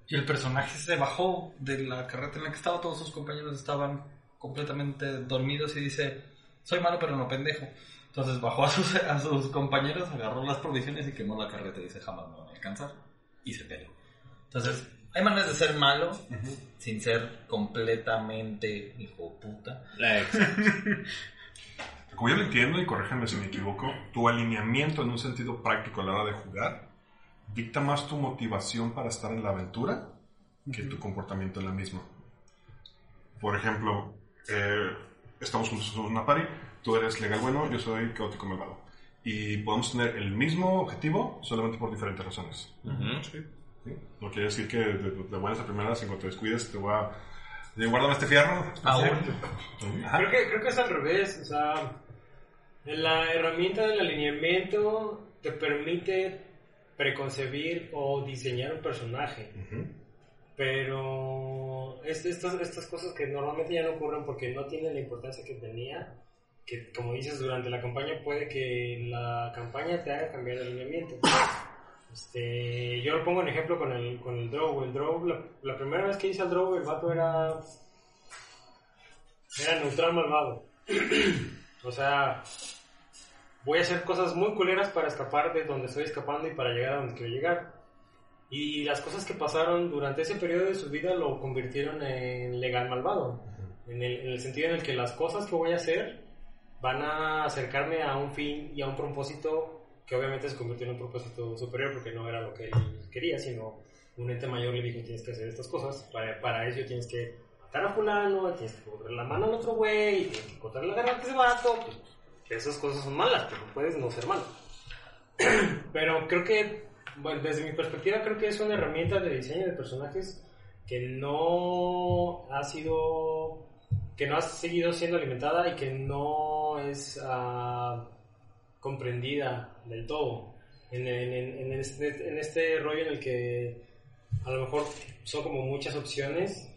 Y el personaje se bajó de la carreta en la que estaba, todos sus compañeros estaban completamente dormidos y dice, soy malo pero no pendejo. Entonces bajó a sus, a sus compañeros, agarró las provisiones y quemó la carreta y dice, jamás me van a alcanzar. Y se peló. Entonces, hay maneras de ser malo sin ser completamente hijo de puta. Como yo lo entiendo, y corrígeme si me equivoco, tu alineamiento en un sentido práctico a la hora de jugar dicta más tu motivación para estar en la aventura que tu comportamiento en la misma. Por ejemplo, eh, estamos juntos en una party, tú eres legal bueno, yo soy caótico malvado. Y podemos tener el mismo objetivo solamente por diferentes razones. Ujú. ¿sí? No quiere decir que de, de buenas a primeras, en cuanto te descuides, te voy a... "Oye, Guárdame este fierro. Aún. Ajá. Creo que, creo que es al revés. O sea, la herramienta del alineamiento te permite preconcebir o diseñar un personaje. Ujú. Pero es- estas, estas cosas que normalmente ya no ocurren porque no tienen la importancia que tenía, que como dices, durante la campaña puede que la campaña te haga cambiar de alineamiento. Este, yo lo pongo en ejemplo con el, con el Drow. El Drow, la, la primera vez que hice al Drow, el vato era, era neutral malvado. o sea, voy a hacer cosas muy culeras para escapar de donde estoy escapando y para llegar a donde quiero llegar. Y las cosas que pasaron durante ese periodo de su vida lo convirtieron en legal malvado. En el, en el sentido en el que las cosas que voy a hacer van a acercarme a un fin y a un propósito que obviamente se convirtió en un propósito superior porque no era lo que él quería, sino un ente mayor le dijo tienes que hacer estas cosas. Para, para eso tienes que matar a fulano, tienes que correr la mano al otro güey, tienes que cortar la garganta a ese vato. Pues, esas cosas son malas, pero puedes no ser malo. Pero creo que, bueno, desde mi perspectiva, creo que es una herramienta de diseño de personajes que no ha sido, que no ha seguido siendo alimentada y que no es ah, comprendida del todo. En- en este, en este rollo en el que a lo mejor son como muchas opciones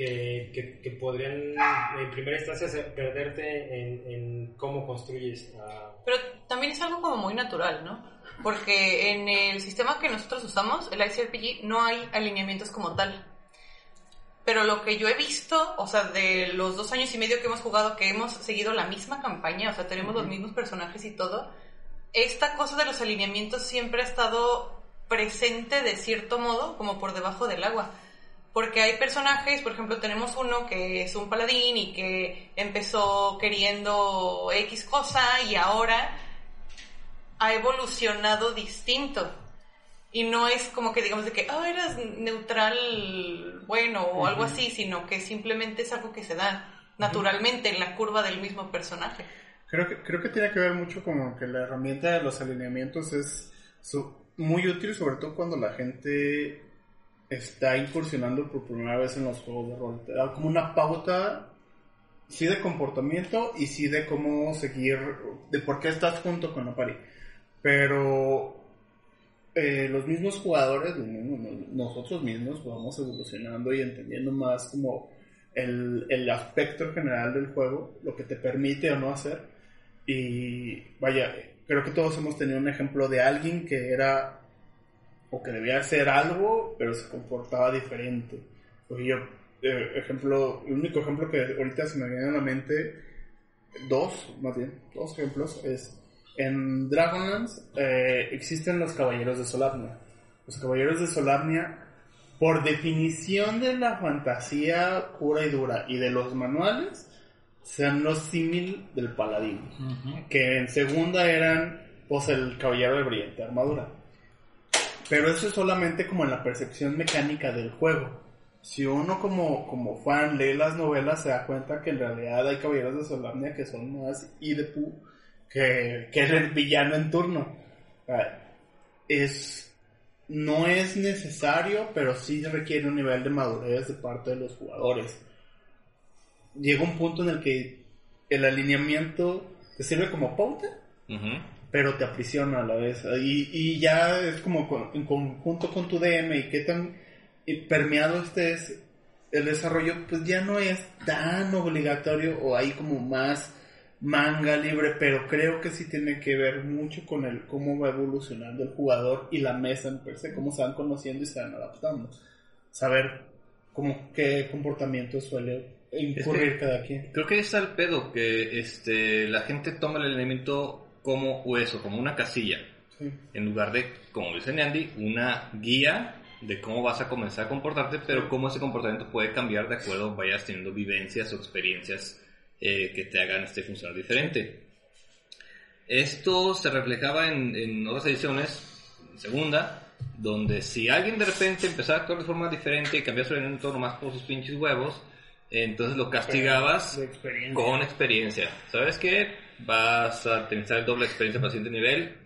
que, que, que podrían en primera instancia perderte en, en cómo construyes a Pero también es algo como muy natural, ¿no? Porque en el sistema que nosotros usamos, el ICRPG, no hay alineamientos como tal. Pero lo que yo he visto, o sea, de los dos años y medio que hemos jugado, que hemos seguido la misma campaña, o sea, tenemos los mismos personajes y todo, esta cosa de los alineamientos siempre ha estado presente de cierto modo, como por debajo del agua. Porque hay personajes, por ejemplo, tenemos uno que es un paladín y que empezó queriendo X cosa y ahora ha evolucionado distinto. Y no es como que digamos de que, ah, eras neutral bueno o algo así, sino que simplemente es algo que se da naturalmente en la curva del mismo personaje. Creo que, creo que tiene que ver mucho con que la herramienta de los alineamientos es su- muy útil, sobre todo cuando la gente está incursionando por primera vez en los juegos de rol. Te da como una pauta, sí de comportamiento y sí de cómo seguir, de por qué estás junto con la pari. Pero eh, los mismos jugadores, nosotros mismos, vamos evolucionando y entendiendo más como el, el aspecto general del juego, lo que te permite o no hacer. Y vaya, creo que todos hemos tenido un ejemplo de alguien que era o que debía hacer algo, pero se comportaba diferente. Porque yo, eh, ejemplo, el único ejemplo que ahorita se me viene a la mente, dos, más bien, dos ejemplos, es en Dragonlance eh, existen los Caballeros de Solarnia. Los Caballeros de Solarnia, por definición de la fantasía pura y dura y de los manuales, sean los símil del paladín. Que en segunda eran, pues, el Caballero de Brillante Armadura. Pero eso es solamente como en la percepción mecánica del juego. Si uno como, como fan lee las novelas se da cuenta que en realidad hay caballeros de Solarnia que son más Idepu que, que el villano en turno. Es, no es necesario, pero sí requiere un nivel de madurez de parte de los jugadores. Llega un punto en el que el alineamiento te sirve como pauta, pero te aprisiona a la vez. Y, y ya es como con- en conjunto con tu DM y qué tan permeado estés el desarrollo, pues ya no es tan obligatorio o hay como más manga libre, pero creo que sí tiene que ver mucho con el cómo va evolucionando el jugador y la mesa en per se, cómo se van conociendo y se van adaptando. Saber cómo qué comportamiento suele incurrir cada quien. Creo que ahí está el pedo, que este, la gente toma el elemento como eso, como una casilla, Sí. en lugar de, como dice Andy, una guía de cómo vas a comenzar a comportarte, pero cómo ese comportamiento puede cambiar de acuerdo vayas teniendo vivencias o experiencias eh, que te hagan este funcionar diferente. Esto se reflejaba en, en otras ediciones, en segunda, donde si alguien de repente empezaba a actuar de forma diferente y cambiaba su elemento nomás por sus pinches huevos, entonces lo castigabas experiencia. con experiencia. ¿Sabes qué? Vas a utilizar el doble de experiencia para siguiente nivel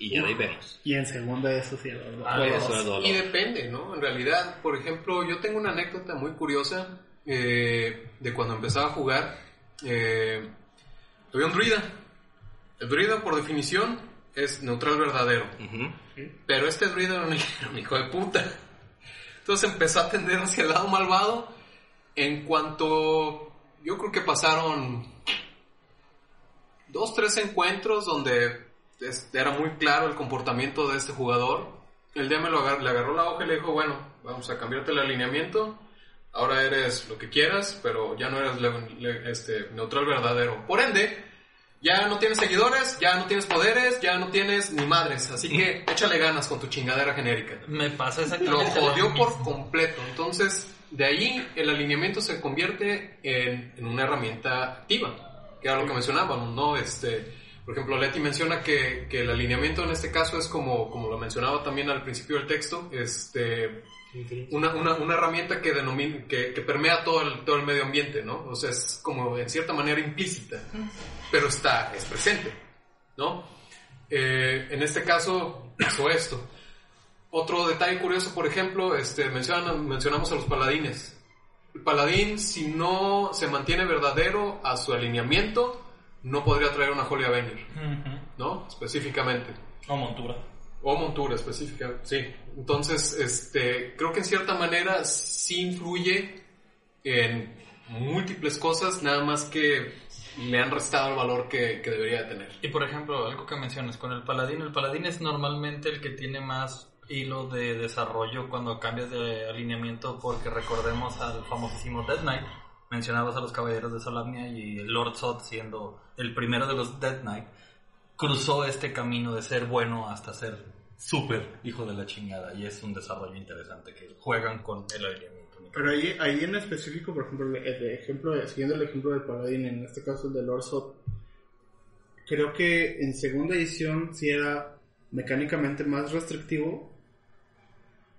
y ya de ahí vemos. Y en segunda eso sí. Ah, Eso es dolor. Y depende, ¿no? En realidad, por ejemplo, yo tengo una anécdota muy curiosa eh, de cuando empezaba a jugar. Eh, tuve un druida. El druida, por definición, es neutral verdadero. Pero este druida era un, era un hijo de puta. Entonces empezó a tender hacia el lado malvado. En cuanto. Yo creo que pasaron. Dos, tres encuentros donde era muy claro el comportamiento de este jugador. El DM lo agar- le agarró la hoja y le dijo: Bueno, vamos a cambiarte el alineamiento. Ahora eres lo que quieras, pero ya no eres este, neutral verdadero. Por ende, ya no tienes seguidores, ya no tienes poderes, ya no tienes ni madres. Así que échale ganas con tu chingadera genérica. Me pasa Lo exactamente jodió por completo. Entonces, de ahí el alineamiento se convierte en, en una herramienta activa, que era lo que mencionábamos, ¿no? Este, por ejemplo, Leti menciona que, que el alineamiento en este caso es como, como lo mencionaba también al principio del texto, este, una, una, una herramienta que, denomina, que, que permea todo el, todo el medio ambiente, ¿no? O sea, es como en cierta manera implícita, pero está, es presente, ¿no? Eh, en este caso pasó esto. Otro detalle curioso, por ejemplo, este, mencionan- mencionamos a los paladines. El paladín, si no se mantiene verdadero a su alineamiento, no podría traer una Holy Avenger. ¿no? Específicamente. O montura. O montura específica, sí. Entonces, este, creo que en cierta manera sí influye en múltiples cosas, nada más que le han restado el valor que, que debería de tener. Y por ejemplo, algo que mencionas con el paladín, el paladín es normalmente el que tiene más hilo de desarrollo cuando cambias de alineamiento porque recordemos al famosísimo Death Knight, mencionabas a los caballeros de Solamnia y Lord Sod siendo el primero de los Death Knight, cruzó este camino de ser bueno hasta ser súper hijo de la chingada y es un desarrollo interesante que juegan con el alineamiento. Pero ahí, ahí en específico, por ejemplo, el, ejemplo, siguiendo el ejemplo del Paladín, en este caso el de Lord Sot, creo que en segunda edición sí era mecánicamente más restrictivo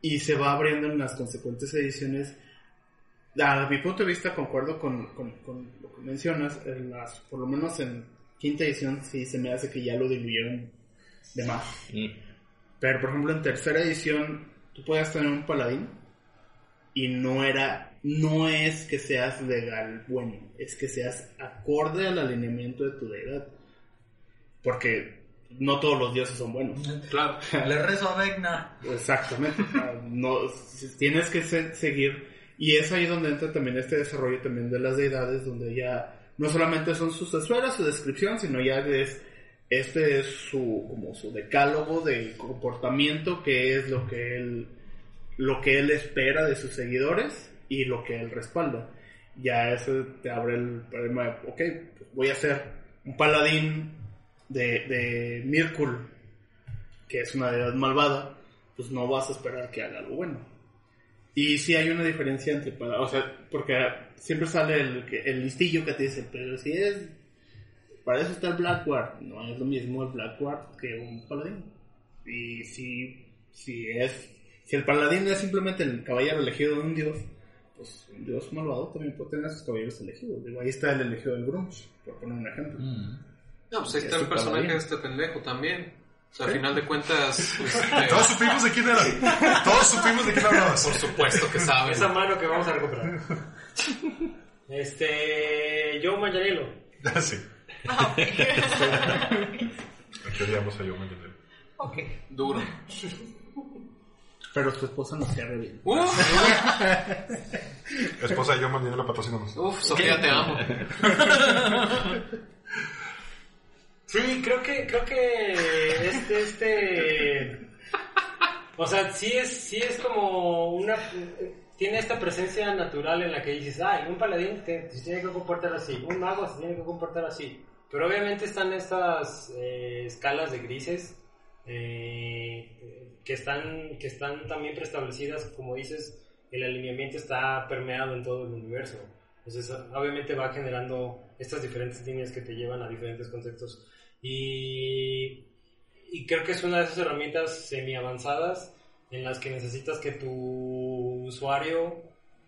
y se va abriendo en las consecuentes ediciones. A mi punto de vista, concuerdo con, con- con lo que mencionas, en las, por lo menos en quinta edición sí se me hace que ya lo diluyeron de más. Pero por ejemplo en tercera edición tú podías tener un paladín y no era, no es que seas legal bueno, es que seas acorde al alineamiento de tu deidad. Porque no todos los dioses son buenos. Claro. Le rezo a Vecna. Exactamente. sea, no, tienes que se- seguir. Y es ahí donde entra también este desarrollo también de las deidades, donde ya no solamente son sus esferas, su descripción, sino ya es este es su como su decálogo de comportamiento que es lo que él lo que él espera de sus seguidores y lo que él respalda ya eso te abre el problema de ok pues voy a ser un paladín de, de Mirkul que es una deidad malvada pues no vas a esperar que haga algo bueno y sí hay una diferencia entre o sea porque siempre sale el, el listillo que te dice pero si es para eso está el Blackguard. No es lo mismo el Blackguard que un paladín. Y si, si es. Si el paladín es simplemente el caballero elegido de un dios, pues un dios malvado también puede tener a sus caballeros elegidos. Digo, ahí está el elegido del Grunge, por poner un ejemplo. No, pues ahí está Es el personaje de este pendejo también. O sea, al final de cuentas, este, Todos supimos de quién era. Todos supimos de quién hablabas. por supuesto que saben. Esa mano que vamos a recuperar. Este. Joe Manganiello. sí. Ah, ok. Queríamos a yo, me entendí. ok. Duro. Pero tu esposa no cierra bien. Uf, Esposa de yo, mandé la patrocinamos. uf, Sofía, te amo. Sí, creo que, creo que este, este, o sea, sí es, sí es como una, tiene esta presencia natural en la que dices, ay, un paladín se tiene que comportar así, un mago se tiene que comportar así, pero obviamente están estas eh, escalas de grises eh, que están, que están también preestablecidas, como dices, el alineamiento está permeado en todo el universo. Entonces, obviamente va generando estas diferentes líneas que te llevan a diferentes contextos. Y, y creo que es una de esas herramientas semi avanzadas en las que necesitas que tu usuario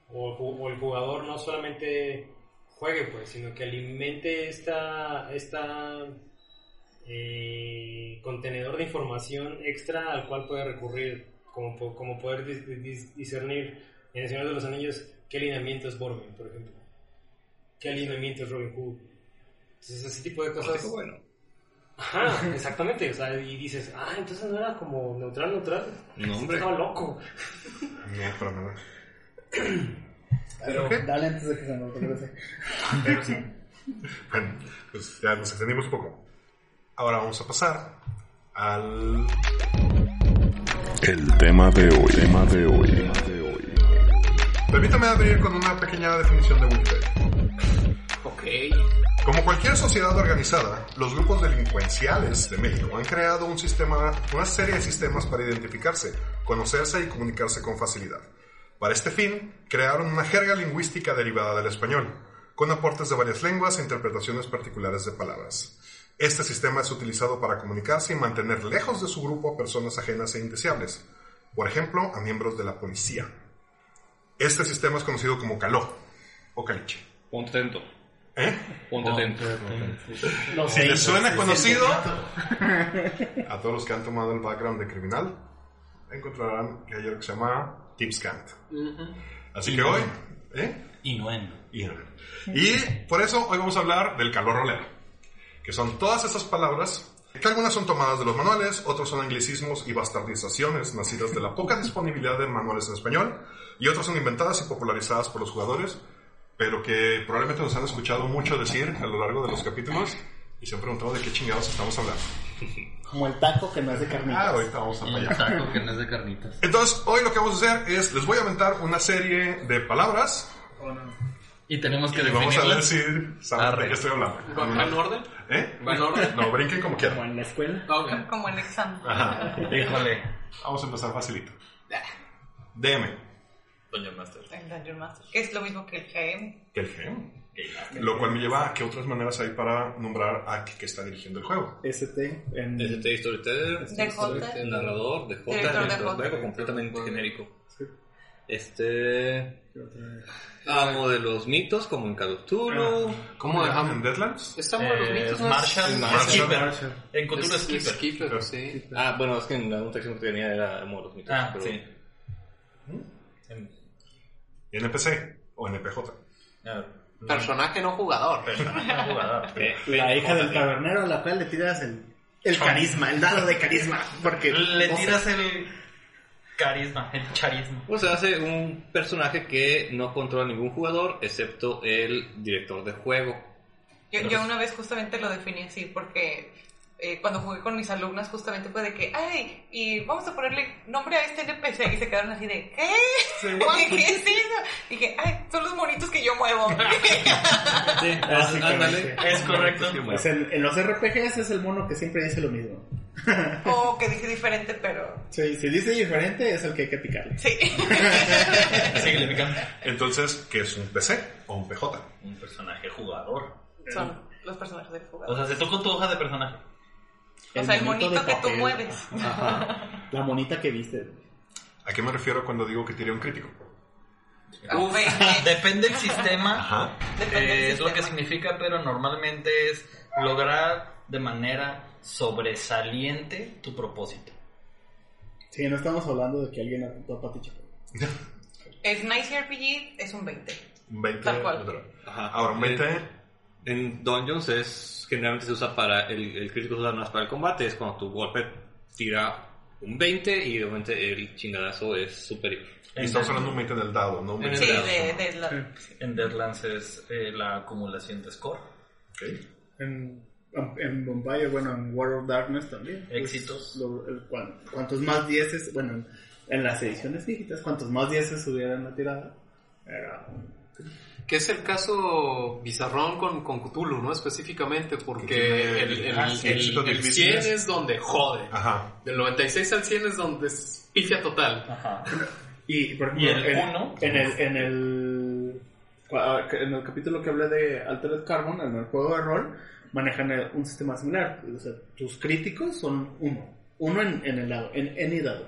o, el jugador no solamente juegue, pues, sino que alimente esta, esta eh, contenedor de información extra al cual puede recurrir, como, como poder dis- dis- discernir en el Señor de los Anillos qué alineamiento es Boromir, por ejemplo. ¿Qué alineamiento es Robin Hood? Entonces, ese tipo de cosas. Bueno, Ajá, exactamente. O sea, y dices, ah, entonces no era como neutral, neutral. No, hombre. Estaba loco. No, para nada. Pero, dale antes de que se nos regrese. Pero sí. Bueno, pues ya nos extendimos un poco. Ahora vamos a pasar al El tema de hoy. Tema de hoy. Permítame abrir con una pequeña definición de Wikipedia. Ok. Como cualquier sociedad organizada, los grupos delincuenciales de México han creado un sistema, una serie de sistemas para identificarse, conocerse y comunicarse con facilidad. Para este fin, crearon una jerga lingüística derivada del español, con aportes de varias lenguas e interpretaciones particulares de palabras. Este sistema es utilizado para comunicarse y mantener lejos de su grupo a personas ajenas e indeseables, por ejemplo, a miembros de la policía. Este sistema es conocido como caló o caliche. ponte atento. ¿Eh? Ponte atento. Si les suena conocido, a todos los que han tomado el background de criminal, encontrarán que hay algo que se llama Tipscant. Así que hoy, ¿eh? Innuendo. Y, y por eso hoy vamos a hablar del calor rolero, que son todas esas palabras que algunas son tomadas de los manuales, otros son anglicismos y bastardizaciones nacidas de la poca disponibilidad de manuales en español, y otras son inventadas y popularizadas por los jugadores, pero que probablemente nos han escuchado mucho decir a lo largo de los capítulos y se han preguntado de qué chingados estamos hablando. Como el taco que no es de carnitas. Ah, ahorita vamos a El allá. taco que no es de carnitas. Entonces, hoy lo que vamos a hacer es, les voy a aventar una serie de palabras Y tenemos que y vamos a definirlas. si saben de qué estoy hablando. ¿Va en orden? ¿Eh? ¿Va en orden? No, brinquen como Como quieran. en la escuela. Ok. Como el examen. Ajá. Híjole. Vamos a empezar facilito. DM, Doña Master. El Dungeon Master. Que es lo mismo que el GM. que el GM. Lo cual me lleva a qué otras maneras hay para nombrar a que, que está dirigiendo el juego. ST en ST Storyteller, el narrador, de J, Director de juego completamente genérico. Este. Amo de los mitos, como en Cthulhu. ¿Cómo ¿En dejamos? Deadlands? Estamos de los Eh, mitos, ¿no? Marshall, Marshall. Skipper. En Cthulhu Es- Skipper. Skipper, sí. Ah, bueno, es que en la sección que tenía era Amo de los mitos. Ah, pero- sí. En- NPC o NPJ. ah, Personaje no jugador. personaje jugador. Eh, la hija del tabernero a la cual le tiras el, el carisma, el dado de carisma. Porque Le o sea, tiras el carisma, el charisma. Pues se hace un personaje que no controla ningún jugador, excepto el director de juego. Yo, yo una vez justamente lo definí así porque eh, cuando jugué con mis alumnas justamente fue de que, ay, y vamos a ponerle nombre a este NPC y se quedaron así de, ¿qué? ¿Qué es eso? Dije, ay, son los monitos que yo muevo. Sí. Es correcto. Pues en, en los RPGs es el mono que siempre dice lo mismo. o que dice diferente, pero Sí, si dice diferente es el que hay que picarle. sí. Síguele picando. Entonces, ¿qué es un PC o un PJ? Un personaje jugador. son los personajes del O jugador. sea, se tocó tu hoja de personaje. O sea, el monito de que tú papel. mueves. Ajá. La monita que viste. ¿A qué me refiero cuando digo que tiré un crítico? Depende del sistema. Ajá. Depende del eh, es lo que sistema. significa, pero normalmente es lograr de manera sobresaliente tu propósito. Sí, no estamos hablando de que alguien apuntó a Pati Chapoy. Es Nice RPG, es un 20. Un 20. Tal cual. Ahora, un 20. En Dungeons es generalmente se usa para el, el crítico se usa más para el combate, es cuando tu golpe tira un 20 y obviamente el chingadazo es superior. Y estamos hablando de un 20 del dado, no un En 20 Sí, el del de, de la... En Deadlands es eh, la acumulación de score. Ok. En, en Bombay, bueno, en World of Darkness también. Pues, Éxitos. lo- el cuan- cuantos más dieces, bueno, en, en las ediciones dígitas, cuantos más dieces subieran la tirada, era Que es el caso bizarrón con, con Cthulhu, ¿no? Específicamente, porque el, el, Ah, sí, el- éxito el difícil 100 es- es donde jode. Ajá. Del 96 al 100 es donde es pifia total. Ajá. Y, por ¿Y ejemplo, el en, uno? en el, en el en el capítulo que hablé de Altered Carbon, en el juego de rol, manejan un sistema similar. O sea, tus críticos son uno. Uno en, en el lado, en any dado.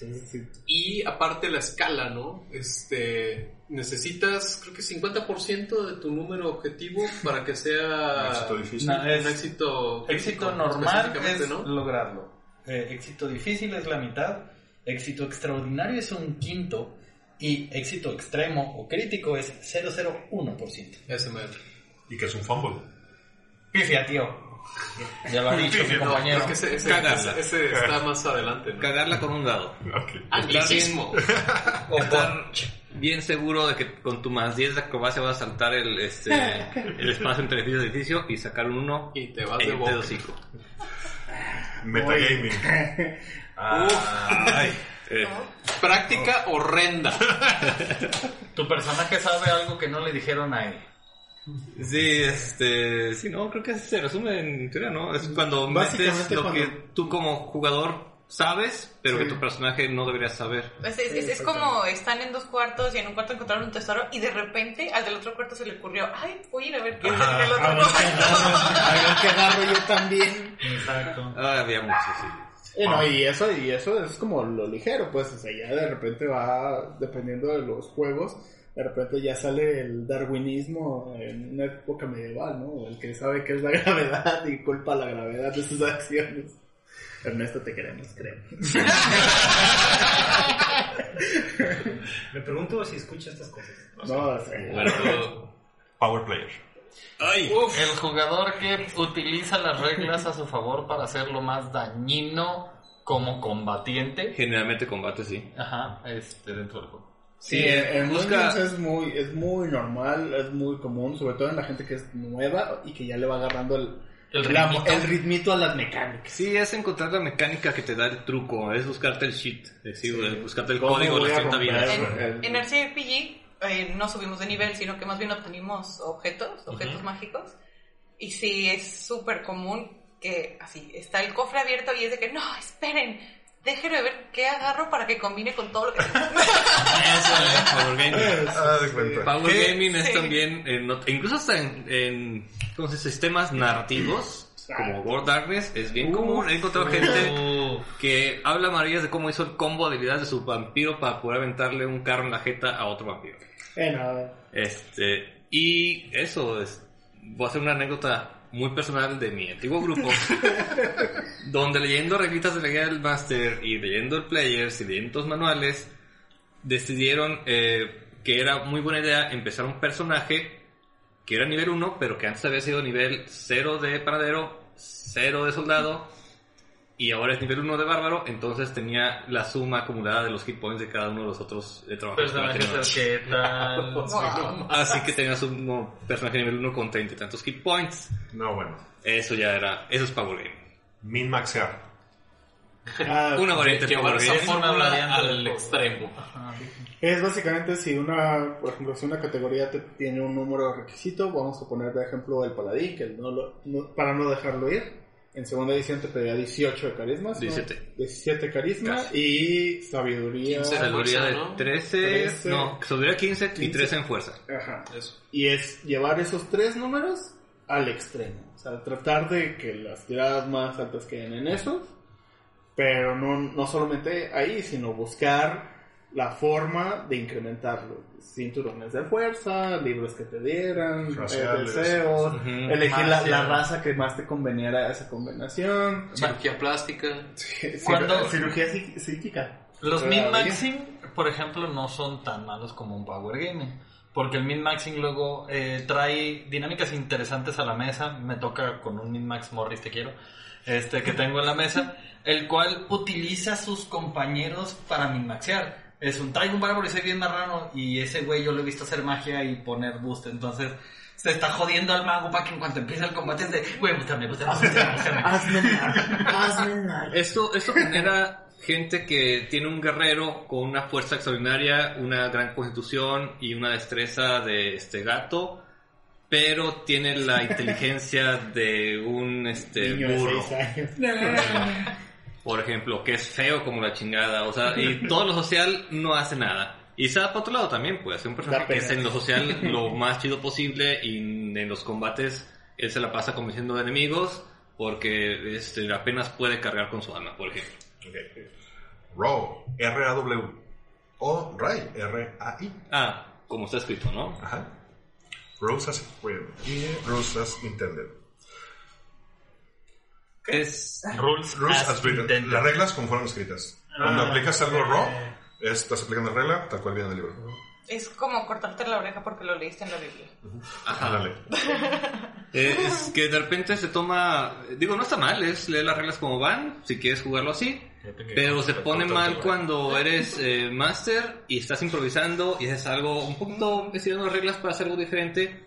Entonces, sí. Y aparte la escala, ¿no? Este, necesitas creo que 50% de tu número objetivo para que sea Éxito difícil. No, es- un éxito, Éxito normal es ¿no? lograrlo. Eh, éxito difícil es la mitad. Éxito extraordinario es un quinto. Y éxito extremo o crítico es 001%. Ese. ¿Y que es un fumble? Pifia, tío. Ya lo ha dicho mi No, compañero. es que ese, ese- Cagarla. ese- ese está más adelante, ¿no? Cagarla con un dado. Ok. Anglicismo. O Estar bien seguro de que con tu más 10 de acrobacia vas a saltar el, este, el espacio entre edificio y edificio y sacar un 1 Y te vas e de irte boca. Metagaming. Ay, Eh, Práctica horrenda. tu personaje sabe algo que no le dijeron a él. Sí, este, sí, no, creo que se resume en teoría, ¿no? Es cuando metes lo cuando- que tú como jugador sabes, pero Sí. que tu personaje no debería saber. Es, es- es- es como están en dos cuartos y en un cuarto encontraron un tesoro y de repente al del otro cuarto se le ocurrió, ay, voy a ir a ver qué está en el otro A ver qué cuarto. agarro, a ver qué agarro yo también. Exacto. Ah, había muchos, sí. Y, no, y eso y eso es como lo ligero, pues, o sea, ya de repente va, dependiendo de los juegos, de repente ya sale el darwinismo en una época medieval, ¿no? El que sabe qué es la gravedad y culpa la gravedad de sus acciones. Ernesto, te queremos, creo. Me pregunto si escucha estas cosas. No, o sea, Bueno, Power player. ay, El jugador que utiliza las reglas a su favor para hacerlo más dañino como combatiente. generalmente combate, sí. Ajá, este, dentro del juego. Sí, Sí, en, en busca- Dungeons es muy, es muy normal, es muy común, sobre todo en la gente que es nueva y que ya le va agarrando el, El la- ritmito. el ritmito a las mecánicas. Sí, es encontrar la mecánica que te da el truco, es buscarte el shit, es decir, Sí. buscarte el ¿Cómo código de voy las a 30 romper? vidas. En, en RCRPG eh, no subimos de nivel, sino que más bien obtenimos objetos, objetos mágicos. Y sí, es súper común que así, está el cofre abierto y es de que, no, esperen, déjenme ver qué agarro para que combine con todo lo que tengo. Eso es Power Gaming. Ah, de. Power ¿Qué? Gaming es Sí. también, en incluso hasta en, en ¿cómo se dice? sistemas narrativos, como World Darkness, es bien común. He encontrado gente que habla maravillas de cómo hizo el combo de habilidades de su vampiro para poder aventarle un carro en la jeta a otro vampiro. Bueno, Este, y eso es, voy a hacer una anécdota muy personal de mi antiguo grupo, donde leyendo revistas de del Master y leyendo el Players y leyendo los manuales, decidieron eh, que era muy buena idea empezar un personaje que era nivel 1, pero que antes había sido nivel 0 de panadero, 0 de soldado, y ahora es nivel 1 de bárbaro, entonces tenía la suma acumulada de los hit points de cada uno de los otros eh, trabajos. que Personajes tenía. arquetal. Wow. Así que tenías un no, personaje nivel 1 con 30 y tantos hit points. No, bueno. Eso ya era, eso es Power Game. Min maxear. Ah, Una variante de Llevar Power esa Game. Del al extremo. Es básicamente si una, por ejemplo, si una categoría te- tiene un número de requisito, vamos a poner de ejemplo el paladín, que no lo- no- para no dejarlo ir. En segunda edición te pedía 18 de carisma. ¿no? 17. 17 carisma Casi. y sabiduría. 15 de Sabiduría de fuerza, ¿no? 13, 13. no, sabiduría 15 y 15. 13 en fuerza. Ajá. Eso. Y es llevar esos tres números al extremo. O sea, tratar de que las tiradas más altas queden en esos. Pero no, no solamente ahí, sino buscar la forma de incrementarlo. Cinturones de fuerza, libros que te dieran, eh, Raciales. deseos, elegir la, la raza que más te conveniera a esa combinación. Cirugía plástica. Cuando- Cirugía psí- psíquica. Los min-maxing, por ejemplo, no son tan malos como un Power Gaming. Porque el min-maxing luego eh, trae dinámicas interesantes a la mesa. Me toca con un min-max Morris, te quiero. Este que tengo en la mesa. El cual utiliza a sus compañeros para min-maxear. Es un traigo un bárbaro y soy bien marrano. Y ese güey yo lo he visto hacer magia y poner boost. Entonces se está jodiendo al mago para que en cuanto empieza el combate es de, güey, bústame, bústame, bústame, bústame". Hazme mal, hazme mal. Esto, esto genera gente que tiene un guerrero con una fuerza extraordinaria, una gran constitución y una destreza de este gato, pero tiene la inteligencia de un este Niño de burro, seis años. Por ejemplo, que es feo como la chingada, o sea, y todo lo social no hace nada. Y está por otro lado también, pues, un personaje que es en lo social lo más chido posible y en los combates él se la pasa convenciendo de enemigos porque este, apenas puede cargar con su arma, por ejemplo. Ok. Raw, R-A-W. O Ray, R-A-I. Ah, como está escrito, ¿no? Ajá. Rose as written y Rose as intended. Es... Rules, Rules as as written. intended. Las reglas como fueron escritas. Cuando Ah, aplicas algo eh, raw, estás aplicando la regla tal cual viene en el libro. Es como cortarte la oreja porque lo leíste en la Biblia. Ajá. Ándale. Eh, es que de repente se toma... Digo, no está mal, es leer las reglas como van, si quieres jugarlo así. Pero se pone mal cuando eres eh, master y estás improvisando y haces algo un poquito estirando las reglas para hacer algo diferente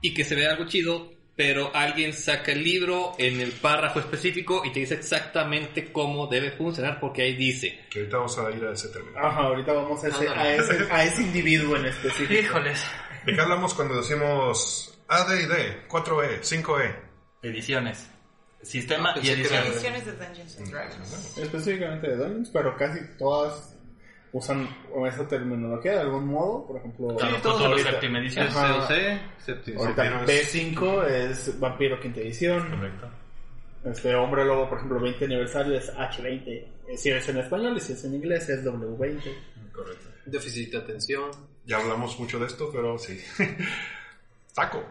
y que se vea algo chido, pero alguien saca el libro en el párrafo específico y te dice exactamente cómo debe funcionar porque ahí dice. Que ahorita vamos a ir a ese término. Ajá, ahorita vamos a ese, a ese, a ese individuo en específico. Híjoles. ¿De qué hablamos cuando decimos AD y D, 4E, 5E? Ediciones. Sistema Ah, y ediciones. Ediciones de Dungeons and Dragons. Específicamente de Dungeons, pero casi todas usan esa terminología de algún modo. Por ejemplo, Claro, todos Cthulhu ahorita- séptima edición. Es Ajá. COC. Ahorita Vampiro es- B5 es Vampiro quinta edición. Correcto. Este Hombre Lobo, por ejemplo, 20 aniversario es H20. Eh, Si es en español y si es en inglés es W20. Correcto. Déficit de atención. Ya hablamos mucho de esto, pero sí. Taco.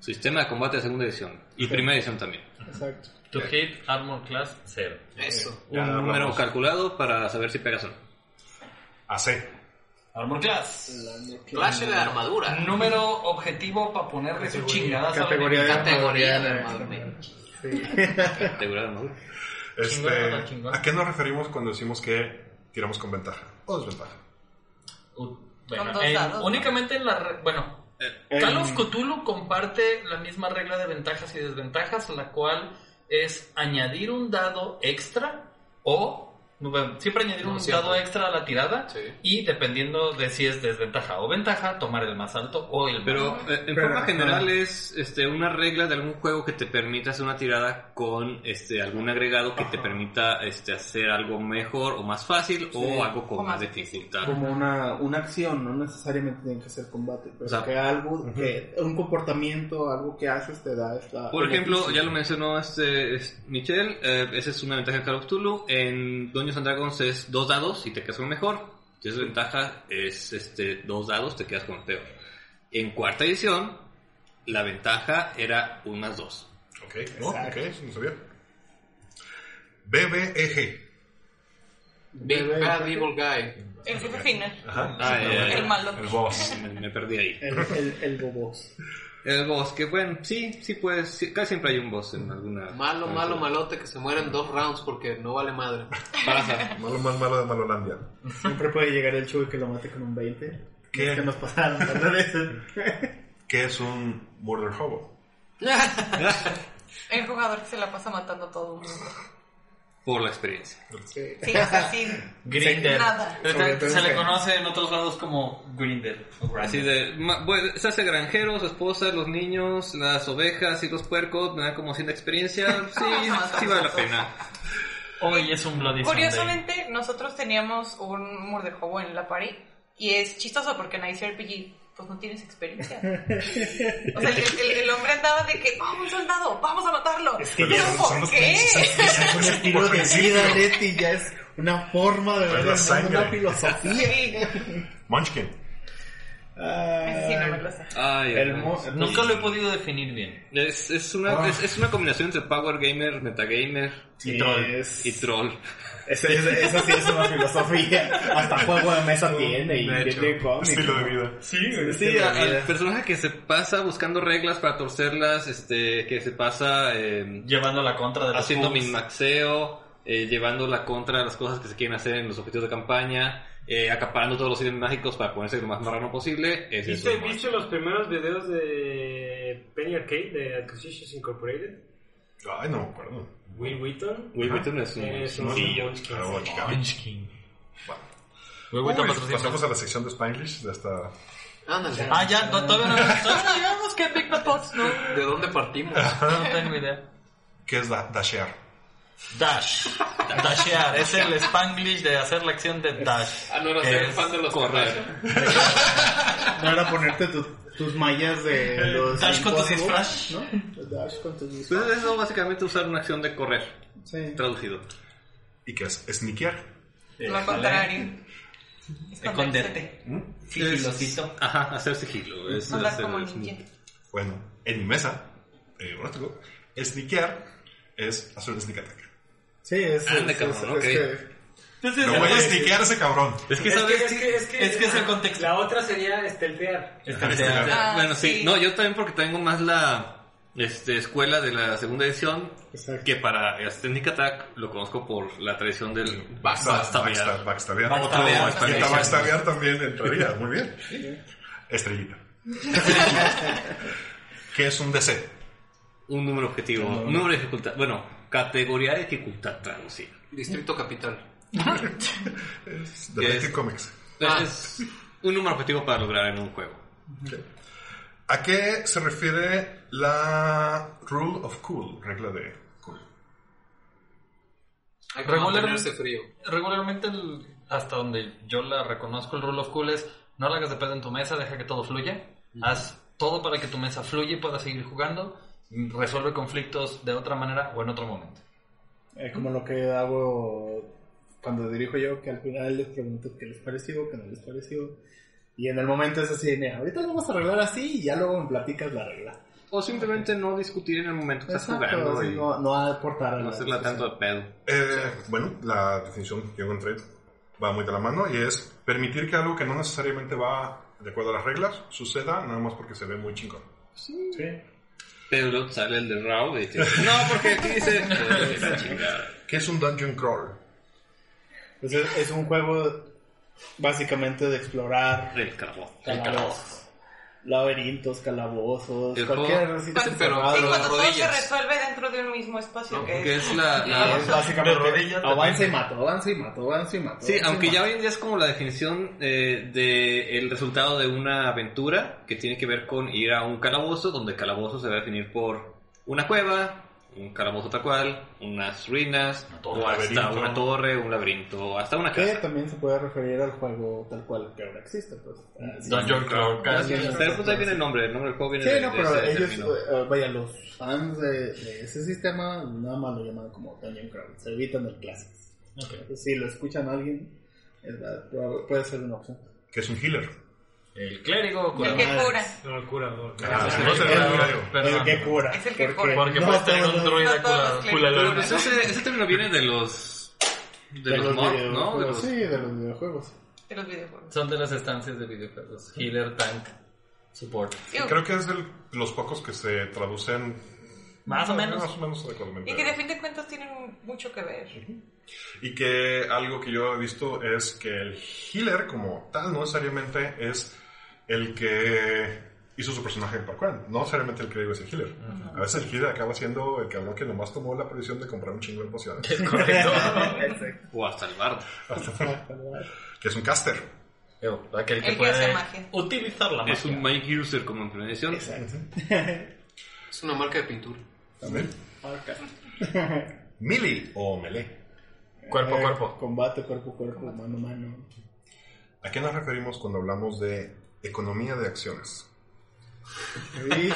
Sistema de combate de segunda edición y primera edición también. Exacto. To hit armor class 0. Eso. Ya Un hablamos. número calculado para saber si pegas o no. AC. Armor class. Clase de armadura. Número objetivo para ponerle su chingada. Categoría de Categoría de armadura. armadura. Sí. Asegurado, ¿no? Este. ¿A qué nos referimos cuando decimos que tiramos con ventaja o desventaja? Uh, bueno, Con dos únicamente en la... re- Bueno, En- Call of Cthulhu comparte la misma regla de ventajas y desventajas, la cual es añadir un dado extra o bueno, siempre añadir No, un siempre. dado extra a la tirada Sí. y dependiendo de si es desventaja o ventaja, tomar el más alto o el Pero más eh, en Pero, forma general es este, una regla de algún juego que te permita hacer una tirada con este, algún agregado que te permita este, hacer algo mejor o más fácil Sí. o algo con O más más dificultad. Como una, una acción, no necesariamente tiene que ser combate, pero O sea, que algo, que un comportamiento, algo que haces te da esta. Por ejemplo, ya lo mencionó este, es- Michelle, eh, esa es una ventaja de Call of Cthulhu. En Dungeons and Dragons es dos dados y te quedas con el mejor. Si es ventaja, es este, dos dados, te quedas con el peor. En cuarta edición, la ventaja era un más dos. Ok, oh, ok, no sabía. BBEG. Big Bad Evil Guy. El jefe final. Ajá. Ah. El malo. El boss. Me, me perdí ahí. El, el, el bobos. El boss, que bueno, sí, sí puedes, sí, casi siempre hay un boss en alguna... Malo, malo, malote que se muera en dos rounds porque no vale madre. Pasa. Malo más malo de Malolandia. Siempre puede llegar el Chuy que lo mate con un 20. ¿Qué? Es que nos pasaron veces. ¿Qué es un Murder Hobo? El jugador que se la pasa matando a todo el mundo. Por la experiencia. Sí, o sea, sin Grinder. nada. Este, Se le conoce en otros lados como Grinder. Así de, bueno, se hace granjero, su esposa, los niños, las ovejas y los puercos, me dan como 100 de experiencia, sí, sí vale la pena. Hoy es un Bloody Sunday. Curiosamente, nosotros teníamos un murder hobo en la party y es chistoso porque en ICRPG pues no tienes experiencia. O sea, el, el- el hombre andaba de que, oh, un soldado, vamos a matarlo. que Pero ya ¿por son los qué? Es un estilo de vida, Leti, ya es una forma de Es ver la el mundo, sangre. una filosofía. Sí, Munchkin. Ese sí no me lo sé. Ay, El ay, mo- Nunca lo he podido definir bien. es, es, una, Ah. es, es una combinación entre Power Gamer, Metagamer Sí, troll. es- y Troll. Esa, esa- sí es una filosofía. Hasta juego de mesa tiene y tiene cómics. Estilo de vida. Sí, Sí, de al vida. personaje que se pasa buscando reglas para torcerlas, este, que se pasa eh, Llevando la contra de los haciendo minmaxeo, eh, llevando la contra de las cosas que se quieren hacer en los objetivos de campaña, eh, acaparando todos los ítems mágicos para ponerse lo más marrano posible. Es ¿Viste, ¿Viste los primeros videos de Penny Arcade de Acquisitions Incorporated? Ay, no me acuerdo. Will Wheaton. Will Wheaton es un... Es un bueno patrocinio. pasamos a la sección de Spanglish de esta... Ándale. Ah, ya, no, todavía no, todavía no que Big Bad Box, no. ¿De dónde partimos? No tengo idea. ¿Qué es da dashear? Dash. Dashear. Es el spanglish de hacer la acción de dash. Ah, no era que ser es fan de los correr. No era ponerte tu- tus mallas de los. Dash con tus disfraz. ¿no? Dash con tus Pues disfraz. es eso, básicamente usar una acción de correr, Sí. traducido. ¿Y qué es? Sneakear. Lo contrario. Esconderte. ¿Mm? Sigilosito. Ajá, hacer sigilo. Es Andar hacer como el- ninja. Bueno, en mi mesa, eh, Brótico, sneakear es hacer sneak attack. Sí, es. Ande, es- cabrón, es- ok. es que- Entonces, No voy a a ese cabrón. Es que, Es ¿sabes? que, es que, es que, Es que es el contexto. La otra sería esteltear. Esteltear. Ah, bueno, sí. sí. No, yo también porque tengo más la este, escuela de la segunda edición Exacto. que para Sneak Attack lo conozco por la tradición del Backstab, backstabear. Backstabear. backstabear también entraría. Muy bien. Estrellita. ¿Qué es un DC? Un número objetivo, un número de dificultad. Bueno, categoría de dificultad traducida. Distrito Capital. Es es? Comics. Ah. Es un número objetivo para lograr en un juego. ¿A qué se refiere la Rule of Cool? Regla de cool. Hay que Regular- mantenerse frío. Regularmente, el- hasta donde yo la reconozco, el rule of cool es no la hagas de pedo en tu mesa, deja que todo fluya. Haz todo para que tu mesa fluya y puedas seguir jugando. Resuelve conflictos de otra manera o en otro momento. Es como lo que hago cuando dirijo yo, que al final les pregunto qué les pareció, qué no les pareció. Y en el momento es así, mira, ahorita lo vamos a arreglar así y ya luego me platicas la regla. O simplemente no discutir en el momento que estás jugando y no, no aportar a no la hacerla tanto de pedo. Eh, bueno, la definición que yo encontré va muy de la mano y es permitir que algo que no necesariamente va de acuerdo a las reglas suceda nada más porque se ve muy chingón. Sí. Pero luego sale el de Raw y dice, no, porque aquí dice... ¿Qué es un dungeon crawl? Pues es, es un juego básicamente de explorar El calabozo. calabozos, laberintos, calabozos, El cualquier juego- sitio pero- cerrado. Sí, de cuando todo se resuelve dentro de un mismo espacio. que Que es, es la... la- Es básicamente rodillas avanza y mato, avanza y mato, avanza y mato. Sí, aunque ya hoy en día es como la definición eh, de el resultado de una aventura que tiene que ver con ir a un calabozo, donde calabozo se va a definir por una cueva, un calabozo tal cual, unas ruinas, torre, o hasta laberinto. una torre, un laberinto, hasta una Que casa. también se puede referir al juego tal cual que ahora existe, pues. Dungeon Crawl. Pero pues ahí viene el nombre, el nombre del juego viene Sí, de, no, de pero ese ellos, eh, vaya, los fans de, de ese sistema nada más lo llaman como Dungeon Crawl, se evitan el clásico. Entonces, si lo escuchan a alguien, es puede ser una opción. ¿Qué es un healer? El clérigo. el que cura. No, el curador. Ah, no el- que cura. Es el que porque cura. Porque no puedes tener un druida. Pero pues ese, ese término viene de los... De, los, mobs, ¿no? De los- Sí, de los videojuegos. De los videojuegos. Son de las estancias de videojuegos. Healer, tank. Support. Creo que es de los pocos que se traducen Más o menos. Más o menos adecuadamente. y que de fin de cuentas tienen mucho que ver. Y que algo que yo he visto es que el healer como tal no necesariamente es el que hizo su personaje en Parkour. No necesariamente el que digo es el healer. A veces el healer acaba siendo el cabrón que nomás tomó la previsión de comprar un chingo de pociones. Es correcto. O hasta el bardo. que es un caster. Yo, Aquel que El que hace puede magia. utilizar la magia. Es un Mike User como implementación. Exacto. Es una marca de pintura. También. Melee o melee. Cuerpo a Eh, cuerpo. Combate cuerpo a cuerpo, mano a mano. ¿A qué nos referimos cuando hablamos de economía de acciones? Ahí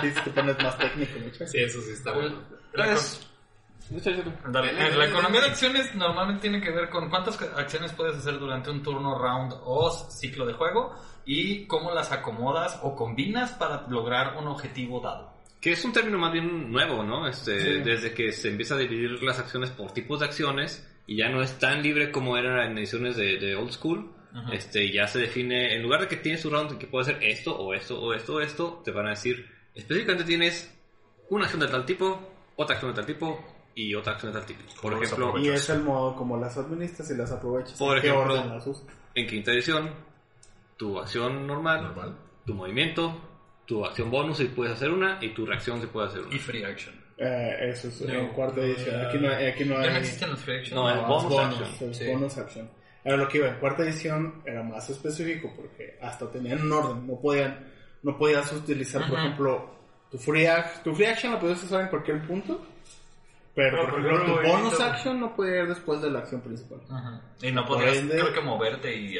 te, te pones más técnico, muchachos. Sí, eso sí está bueno. La, Pues, Dale, eh, la economía de acciones normalmente tiene que ver con cuántas acciones puedes hacer durante un turno, round o ciclo de juego y cómo las acomodas o combinas para lograr un objetivo dado. Que es un término más bien nuevo, ¿no? Este, Desde que se empieza a dividir las acciones por tipos de acciones y ya no es tan libre como era en ediciones de, de Old School. Ajá. Este, ya se define, en lugar de que tienes un round que puede hacer esto o esto o esto o esto, te van a decir, específicamente tienes una acción de tal tipo, otra acción de tal tipo y otra acción de tal tipo. Por ¿Cómo las ejemplo? Y es el modo como las administras y las aprovechas. Por ¿En qué ejemplo, orden las usas? en quinta edición, tu acción normal, Normal. tu movimiento, tu acción bonus si puedes hacer una y tu reacción si puedes hacer una. Y free action. Eh, eso es en No, cuarta edición. Aquí no, hay- aquí no Ya hay. no existen los free action. No, el es bonus action. es Sí. bonus action. Era lo que iba. En cuarta edición era más específico porque hasta tenían un orden. No podían, no podías utilizar, por ejemplo, tu free, tu free action la podías usar en cualquier punto. Pero, No, por porque ejemplo, tu bonus action no podía ir después de la acción principal. Ajá. Y no Por podrías, ende- creo que moverte y...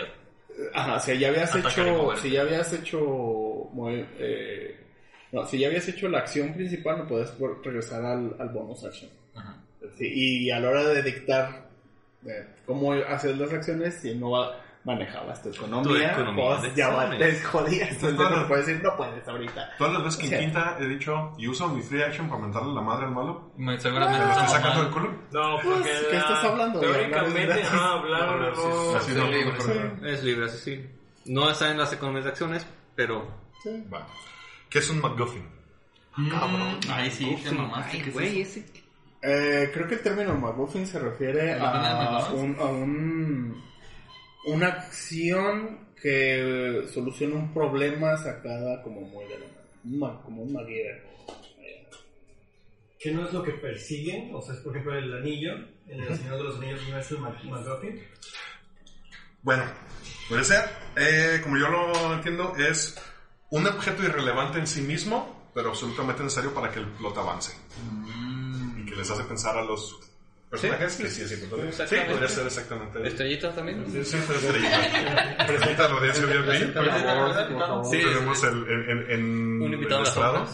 Ajá, si ya habías hecho, si ya habías hecho, eh, no, si ya habías hecho la acción principal, no podías regresar al, al bonus action. Ajá. Sí, y a la hora de dictar eh, cómo hacer las acciones, si no va- manejabas tu economía, Tu economía pues de ya va- acciones. te jodías. Entonces no puedes decir, no puedes ahorita. Todas las veces que Sí. en quinta he dicho y uso mi free action para mentarle la madre al malo, Me- Seguramente ¿me lo estoy sacando del culo? No, porque. Pues, ¿qué estás hablando? Teóricamente, ah, hablar No, sí, no. ser no, libre, no, sí. no. Es libre, así sí. No está en las economías de acciones, pero Va. ¿Qué es un McGuffin? Mm, Ay, sí, te mamaste. Ay, ¿qué es güey, ese- Eh, creo que el término McGuffin se refiere a ¿McGuffin? un, a un una acción que soluciona un problema sacada como muy de la como un MacGyver. que no es lo que persiguen, o sea, es por ejemplo el anillo, en el Señor de los Anillos no es el MacGuffin. Bueno, puede ser. Eh, como yo lo entiendo, es un objeto irrelevante en sí mismo, pero absolutamente necesario para que el plot avance. Y que les hace pensar a los personajes que sí es importante. Sí, podría ser exactamente. estrellitas también. Sí, sí, fue estrellita. Presenta la audiencia VIP. Por favor. Sí, tenemos el, en, en, en Un invitado el estrado.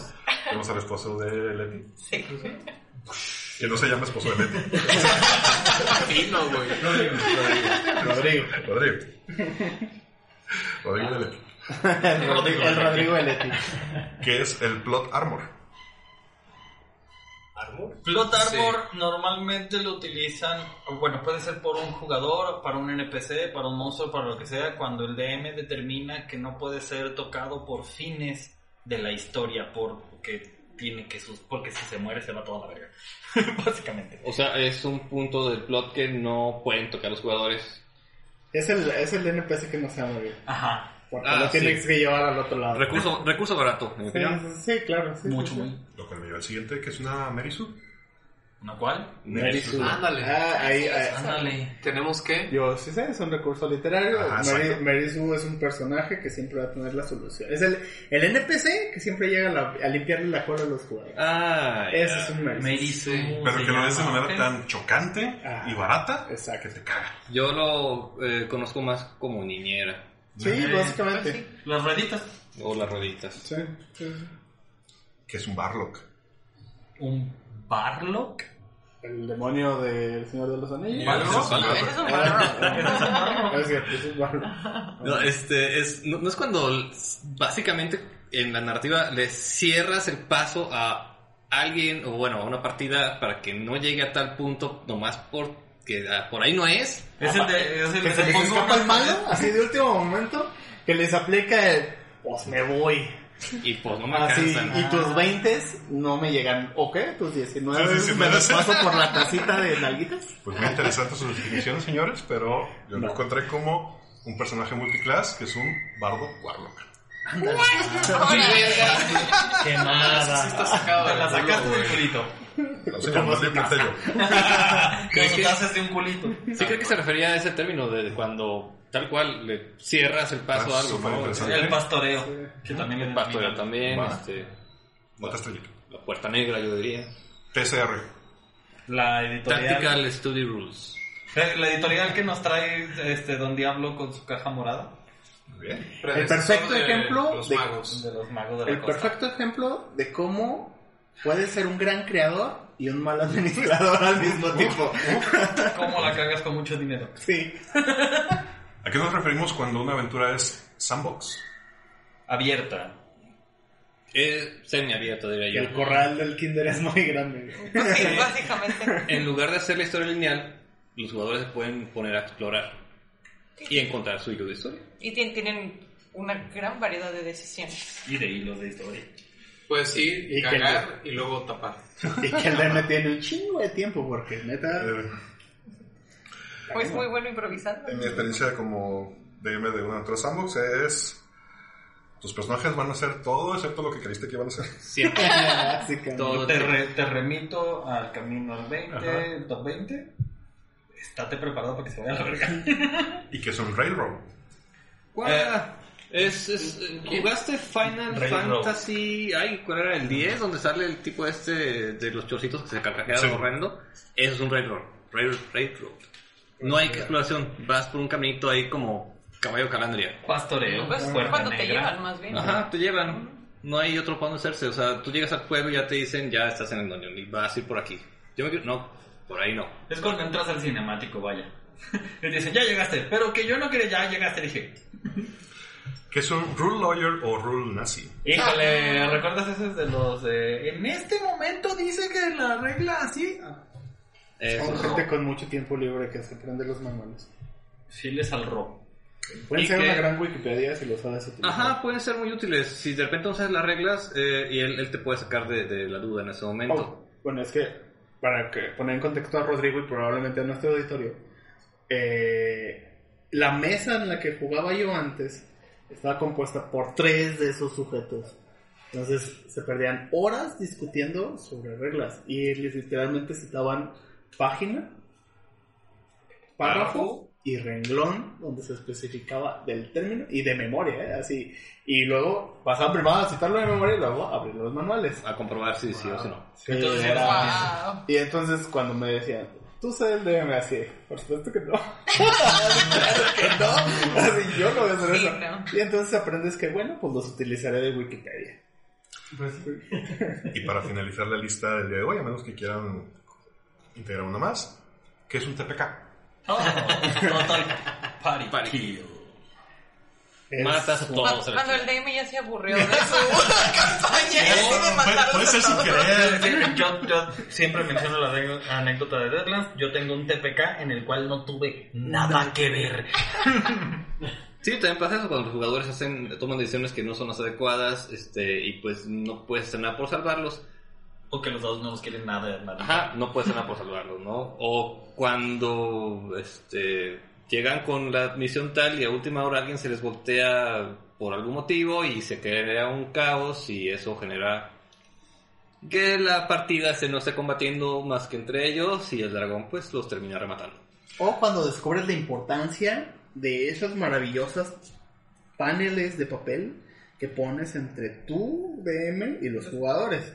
Tenemos al esposo de Leti. Sí. Que no se llama esposo de Leti. Fino, güey. Rodrigo. Rodrigo. Rodrigo de Leti. El Rodrigo, el Rodrigo de Leti. Que es el plot armor. Armor. Plot Armor normalmente lo utilizan, bueno, puede ser por un jugador, para un NPC, para un monstruo, para lo que sea, cuando el DM determina que no puede ser tocado por fines de la historia, porque tiene que sus, porque si se muere se va toda la verga. Básicamente. O sea, es un punto del plot que no pueden tocar los jugadores. Es el, es el NPC que no se llama bien. Ajá. Porque Ah, lo sí. tienes que llevar al otro lado. Recurso, recurso barato. Sí, sí, claro. Sí, Mucho, sí, sí. muy. Lo que me lleva al siguiente, que es una Merisu. ¿Una cual? Merisu. Ándale. Ah, ahí, ahí. Ándale. Tenemos que. Yo sí sé, es un recurso literario. Mary Sue es un personaje que siempre va a tener la solución. Es el, el NPC que siempre llega a, la- a limpiarle la cola a los jugadores. Ah, Ese ya. es un Mary Sue. Merisu. Pero que lo es de manera tan chocante Ah, y barata exacto. que te caga. Yo lo eh, conozco más como niñera Sí, Eh, básicamente. pues sí, Las rueditas. o las rueditas. Sí, sí, sí. Que es un barlock. Un Barlock. El demonio del Señor de los Anillos. Un. Ah, es es Barlock. No, este, es, no, no es cuando básicamente en la narrativa le cierras el paso a alguien o bueno, a una partida para que no llegue a tal punto nomás porque ah, por ahí no es. Es el de. Es el Que de se les escapa el malo, así de último momento, que les aplica el... pues me voy. Y pues no me Así, alcanzan. y tus 20 no me llegan. ¿O qué? Tus 19 Sí, sí, sí, me los paso por la tacita de nalguitas. Pues muy interesantes sus definiciones, señores, pero yo lo No. encontré como un personaje multiclass que es un bardo warlock. Que nada. Sí está sacado Te de la sacaste del culito. No, más bien planté yo. Como te haces de un culito. Sí, creo que se refería a ese término de cuando tal cual le cierras el paso Ah, a algo, ¿no? El pastoreo. Que también El pastoreo también, este, estrellita. la puerta negra, yo diría. TCR. La editorial. Tactical Study Rules. Eh, La editorial que nos trae este Don Diablo con su caja morada. Muy bien. El perfecto de ejemplo Los de- magos. De los magos de la El costa. perfecto ejemplo de cómo puedes ser un gran creador y un mal administrador al mismo tiempo. ¿Cómo la cagas con mucho dinero? Sí. ¿A qué nos referimos cuando una aventura es sandbox? Abierta. Es semiabierto, diría yo. El corral del kinder es muy grande. Sí, básicamente. En lugar de hacer la historia lineal, los jugadores se pueden poner a explorar y encontrar su hilo de historia. Y tien- tienen una gran variedad de decisiones. Y de hilos de historia. Puedes ir, Y cagar y luego tapar. Y que el DM tiene un chingo de tiempo porque neta... Eh, Pues muy bueno improvisando. en mi experiencia como DM de una aventura sandbox es... Tus personajes van a hacer todo excepto lo que creíste que iban a hacer. Siempre. Todo Te, re- te remito al camino al 20, Ajá. el top 20. Estate preparado para que se vaya a la verga. Y que es un railroad. ¿Cuál? Es, es- ¿Jugaste Final Railroad. Fantasy? Ay, ¿cuál era? ¿El 10? Donde sale el tipo este de los chorcitos que se carcajea Sí. horrendo. Eso es un Railroad. Rail, railroad. No hay exploración. Vas por un caminito ahí como caballo calandria. Pastoreo. Pues cuando te negra. llevan, más bien. Ajá, te llevan. No hay otro para donde hacerse. O sea, tú llegas al pueblo y ya te dicen, ya estás en el dungeon y vas a ir por aquí. Yo me quiero- no, por ahí no. Es cuando entras al cinemático, vaya. Y te dicen, ya llegaste. Pero que yo no quería, ya llegaste. Dije, Que es un rule lawyer o rule nazi. híjole, ¿recuerdas esos de los de... En este momento dice que la regla así... Eso Son es- gente con mucho tiempo libre que se prende los manuales. Chiles al rojo. Pueden Y ser que- una gran Wikipedia si lo sabes utilizar. Ajá, pueden ser muy útiles. Si de repente no sabes las reglas eh, y él, él te puede sacar de, de la duda en ese momento. Oh, bueno, es que para que poner en contexto a Rodrigo y probablemente a nuestro auditorio, eh, la mesa en la que jugaba yo antes estaba compuesta por tres de esos sujetos. Entonces se perdían horas discutiendo sobre reglas y literalmente citaban página, párrafo y renglón donde se especificaba del término y de memoria, ¿eh? así. Y luego pasaban primero a citarlo de memoria y luego a abrir los manuales. A comprobar si sí o si no. Sí, Entonces, era- Wow. Y entonces cuando me decían, tú sabes el DM así, por supuesto que no. claro que no. Así, yo no voy a hacer Sí, eso. no. Y entonces aprendes que, bueno, pues los utilizaré de Wikipedia. Y para finalizar la lista del día de hoy, a menos que quieran integrar una más, que es un TPK. Oh, total party. Party. Es Matas a todos. Cuando, cuando el DM ya se aburrió de su campaña y decide matar a puede los ser sin querer. Yo, yo siempre menciono la anécdota de Deadlands. Yo tengo un TPK en el cual no tuve nada que ver. Sí, también pasa eso cuando los jugadores hacen, toman decisiones que no son las adecuadas este, y pues no puedes hacer nada por salvarlos. O que los dados no nos quieren nada. nada. Ajá, no puedes hacer nada por salvarlos, ¿no? O cuando este, llegan con la misión tal y a última hora alguien se les voltea por algún motivo y se crea un caos y eso genera que la partida se no esté combatiendo más que entre ellos y el dragón pues los termina rematando. O cuando descubres la importancia de esas maravillosas paneles de papel que pones entre tu DM y los jugadores.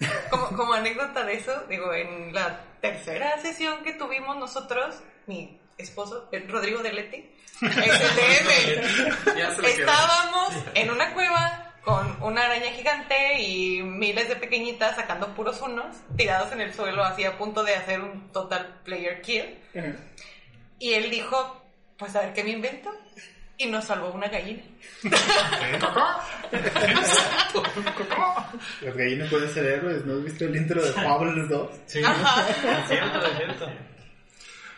Como, como anécdota de eso, digo, en la tercera sesión que tuvimos nosotros, mi esposo, el Rodrigo de Leti, es el DM. Estábamos en una cueva con una araña gigante y miles de pequeñitas sacando puros unos, tirados en el suelo, así a punto de hacer un total player kill. Y él dijo, pues a ver qué me invento. Y nos salvó una gallina. Las gallinas pueden ser héroes, ¿no has visto el intro de Fables 2? Sí, es cierto, es cierto.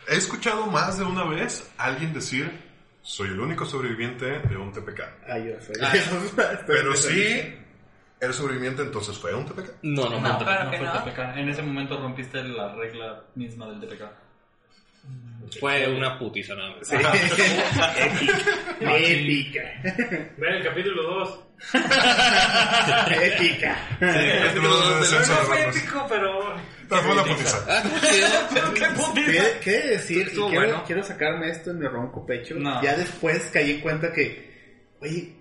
He escuchado más de una vez alguien decir, Soy el único sobreviviente de un TPK. Ah, yo soy. Pero sí, eres sobreviviente, entonces fue un TPK. No, no, No, no. claro No que fue no. TPK. En ese momento rompiste la regla misma del TPK. Fue una putiza nada más. Épica. Vean el capítulo 2. Épica. Capítulo de descenso de fue ratas. épico, pero. Pero fue una putiza. ¿Qué, qué decir? Y quiero, bueno. quiero sacarme esto en mi ronco pecho. No. Ya después caí en cuenta que, oye,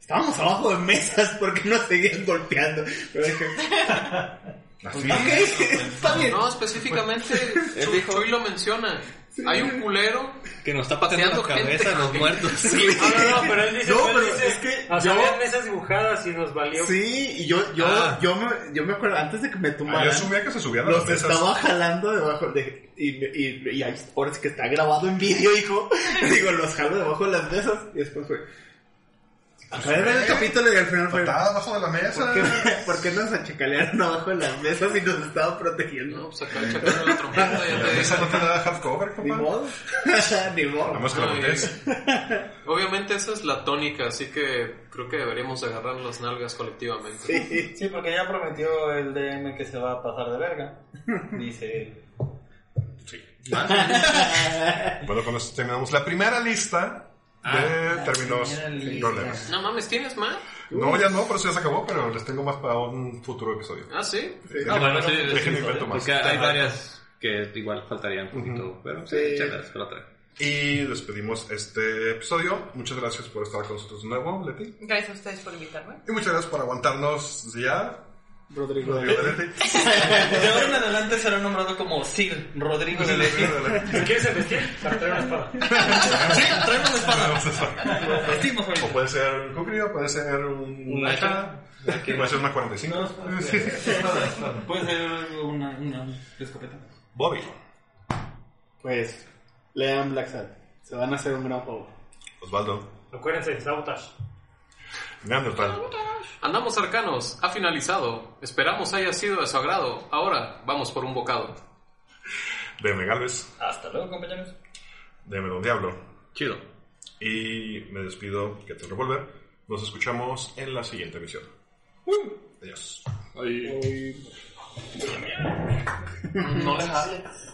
estábamos abajo de mesas porque nos seguían golpeando. Pero dije, ok, está bien. No, específicamente, Chuy, Chuy lo menciona. Hay un culero. Que nos está pateando la cabeza gente. a los muertos. No, no, no, pero él dice. No, él pero dice, es que O sea, yo- había mesas dibujadas y nos valió. Sí, y yo, yo, Ah. yo, me, yo me acuerdo, antes de que me Ah, Yo tumbaran, asumía que se subían a las los mesas. estaba jalando debajo de... Y, y, y ahí- ahora sí que está grabado en vídeo, hijo. Digo, los jalo debajo de las mesas. Y después fue... De ver el capítulo y al final fue... Patada abajo de la ¿Por mesa. qué, ¿Por qué nos achacalearon abajo de las mesas y nos estaban protegiendo? No, pues acá checando la trompeta, La mesa no te da hardcover, Ni compa. modo. Ni modo. Que Ay. voltees. Obviamente esa es la tónica, así que creo que deberíamos de agarrar las nalgas colectivamente. Sí. Sí, porque ya prometió el DM que se va a pasar de verga. Dice él. Sí. Bueno, con esto terminamos la primera lista de términos. No mames, ¿tienes más? No, ya no, pero eso ya se acabó, pero les tengo más para un futuro episodio. Ah, sí. Ah, bueno, sí, sí, Déjenme sí, invento más. Porque hay varias que igual faltarían un poquito, pero sí, échalas para otra. Y despedimos este episodio. Muchas gracias por estar con nosotros de nuevo, Leti. Gracias a ustedes por invitarme. Y muchas gracias por aguantarnos ya. Rodrigo. De ahora en adelante será nombrado como Sir Rodrigo de Leti. Si quieres vestir, para traer una espada. Sí, trae una espada. Vestimos O puede ser un kukri, o puede ser un, Un hacha. puede ser una 45. Puede ser una, una escopeta. Bobby. Pues, lean Black Sad. Se van a hacer un gran favor. Osvaldo. Acuérdense, sabotage. Neandertal. Andamos arcanos, ha finalizado. Esperamos haya sido de su agrado. Ahora, vamos por un bocado. DM Galvez. Hasta luego, compañeros. DM Don Diablo. Chido. Y me despido, que te revolver. Nos escuchamos en la siguiente emisión. Adiós. No les hables.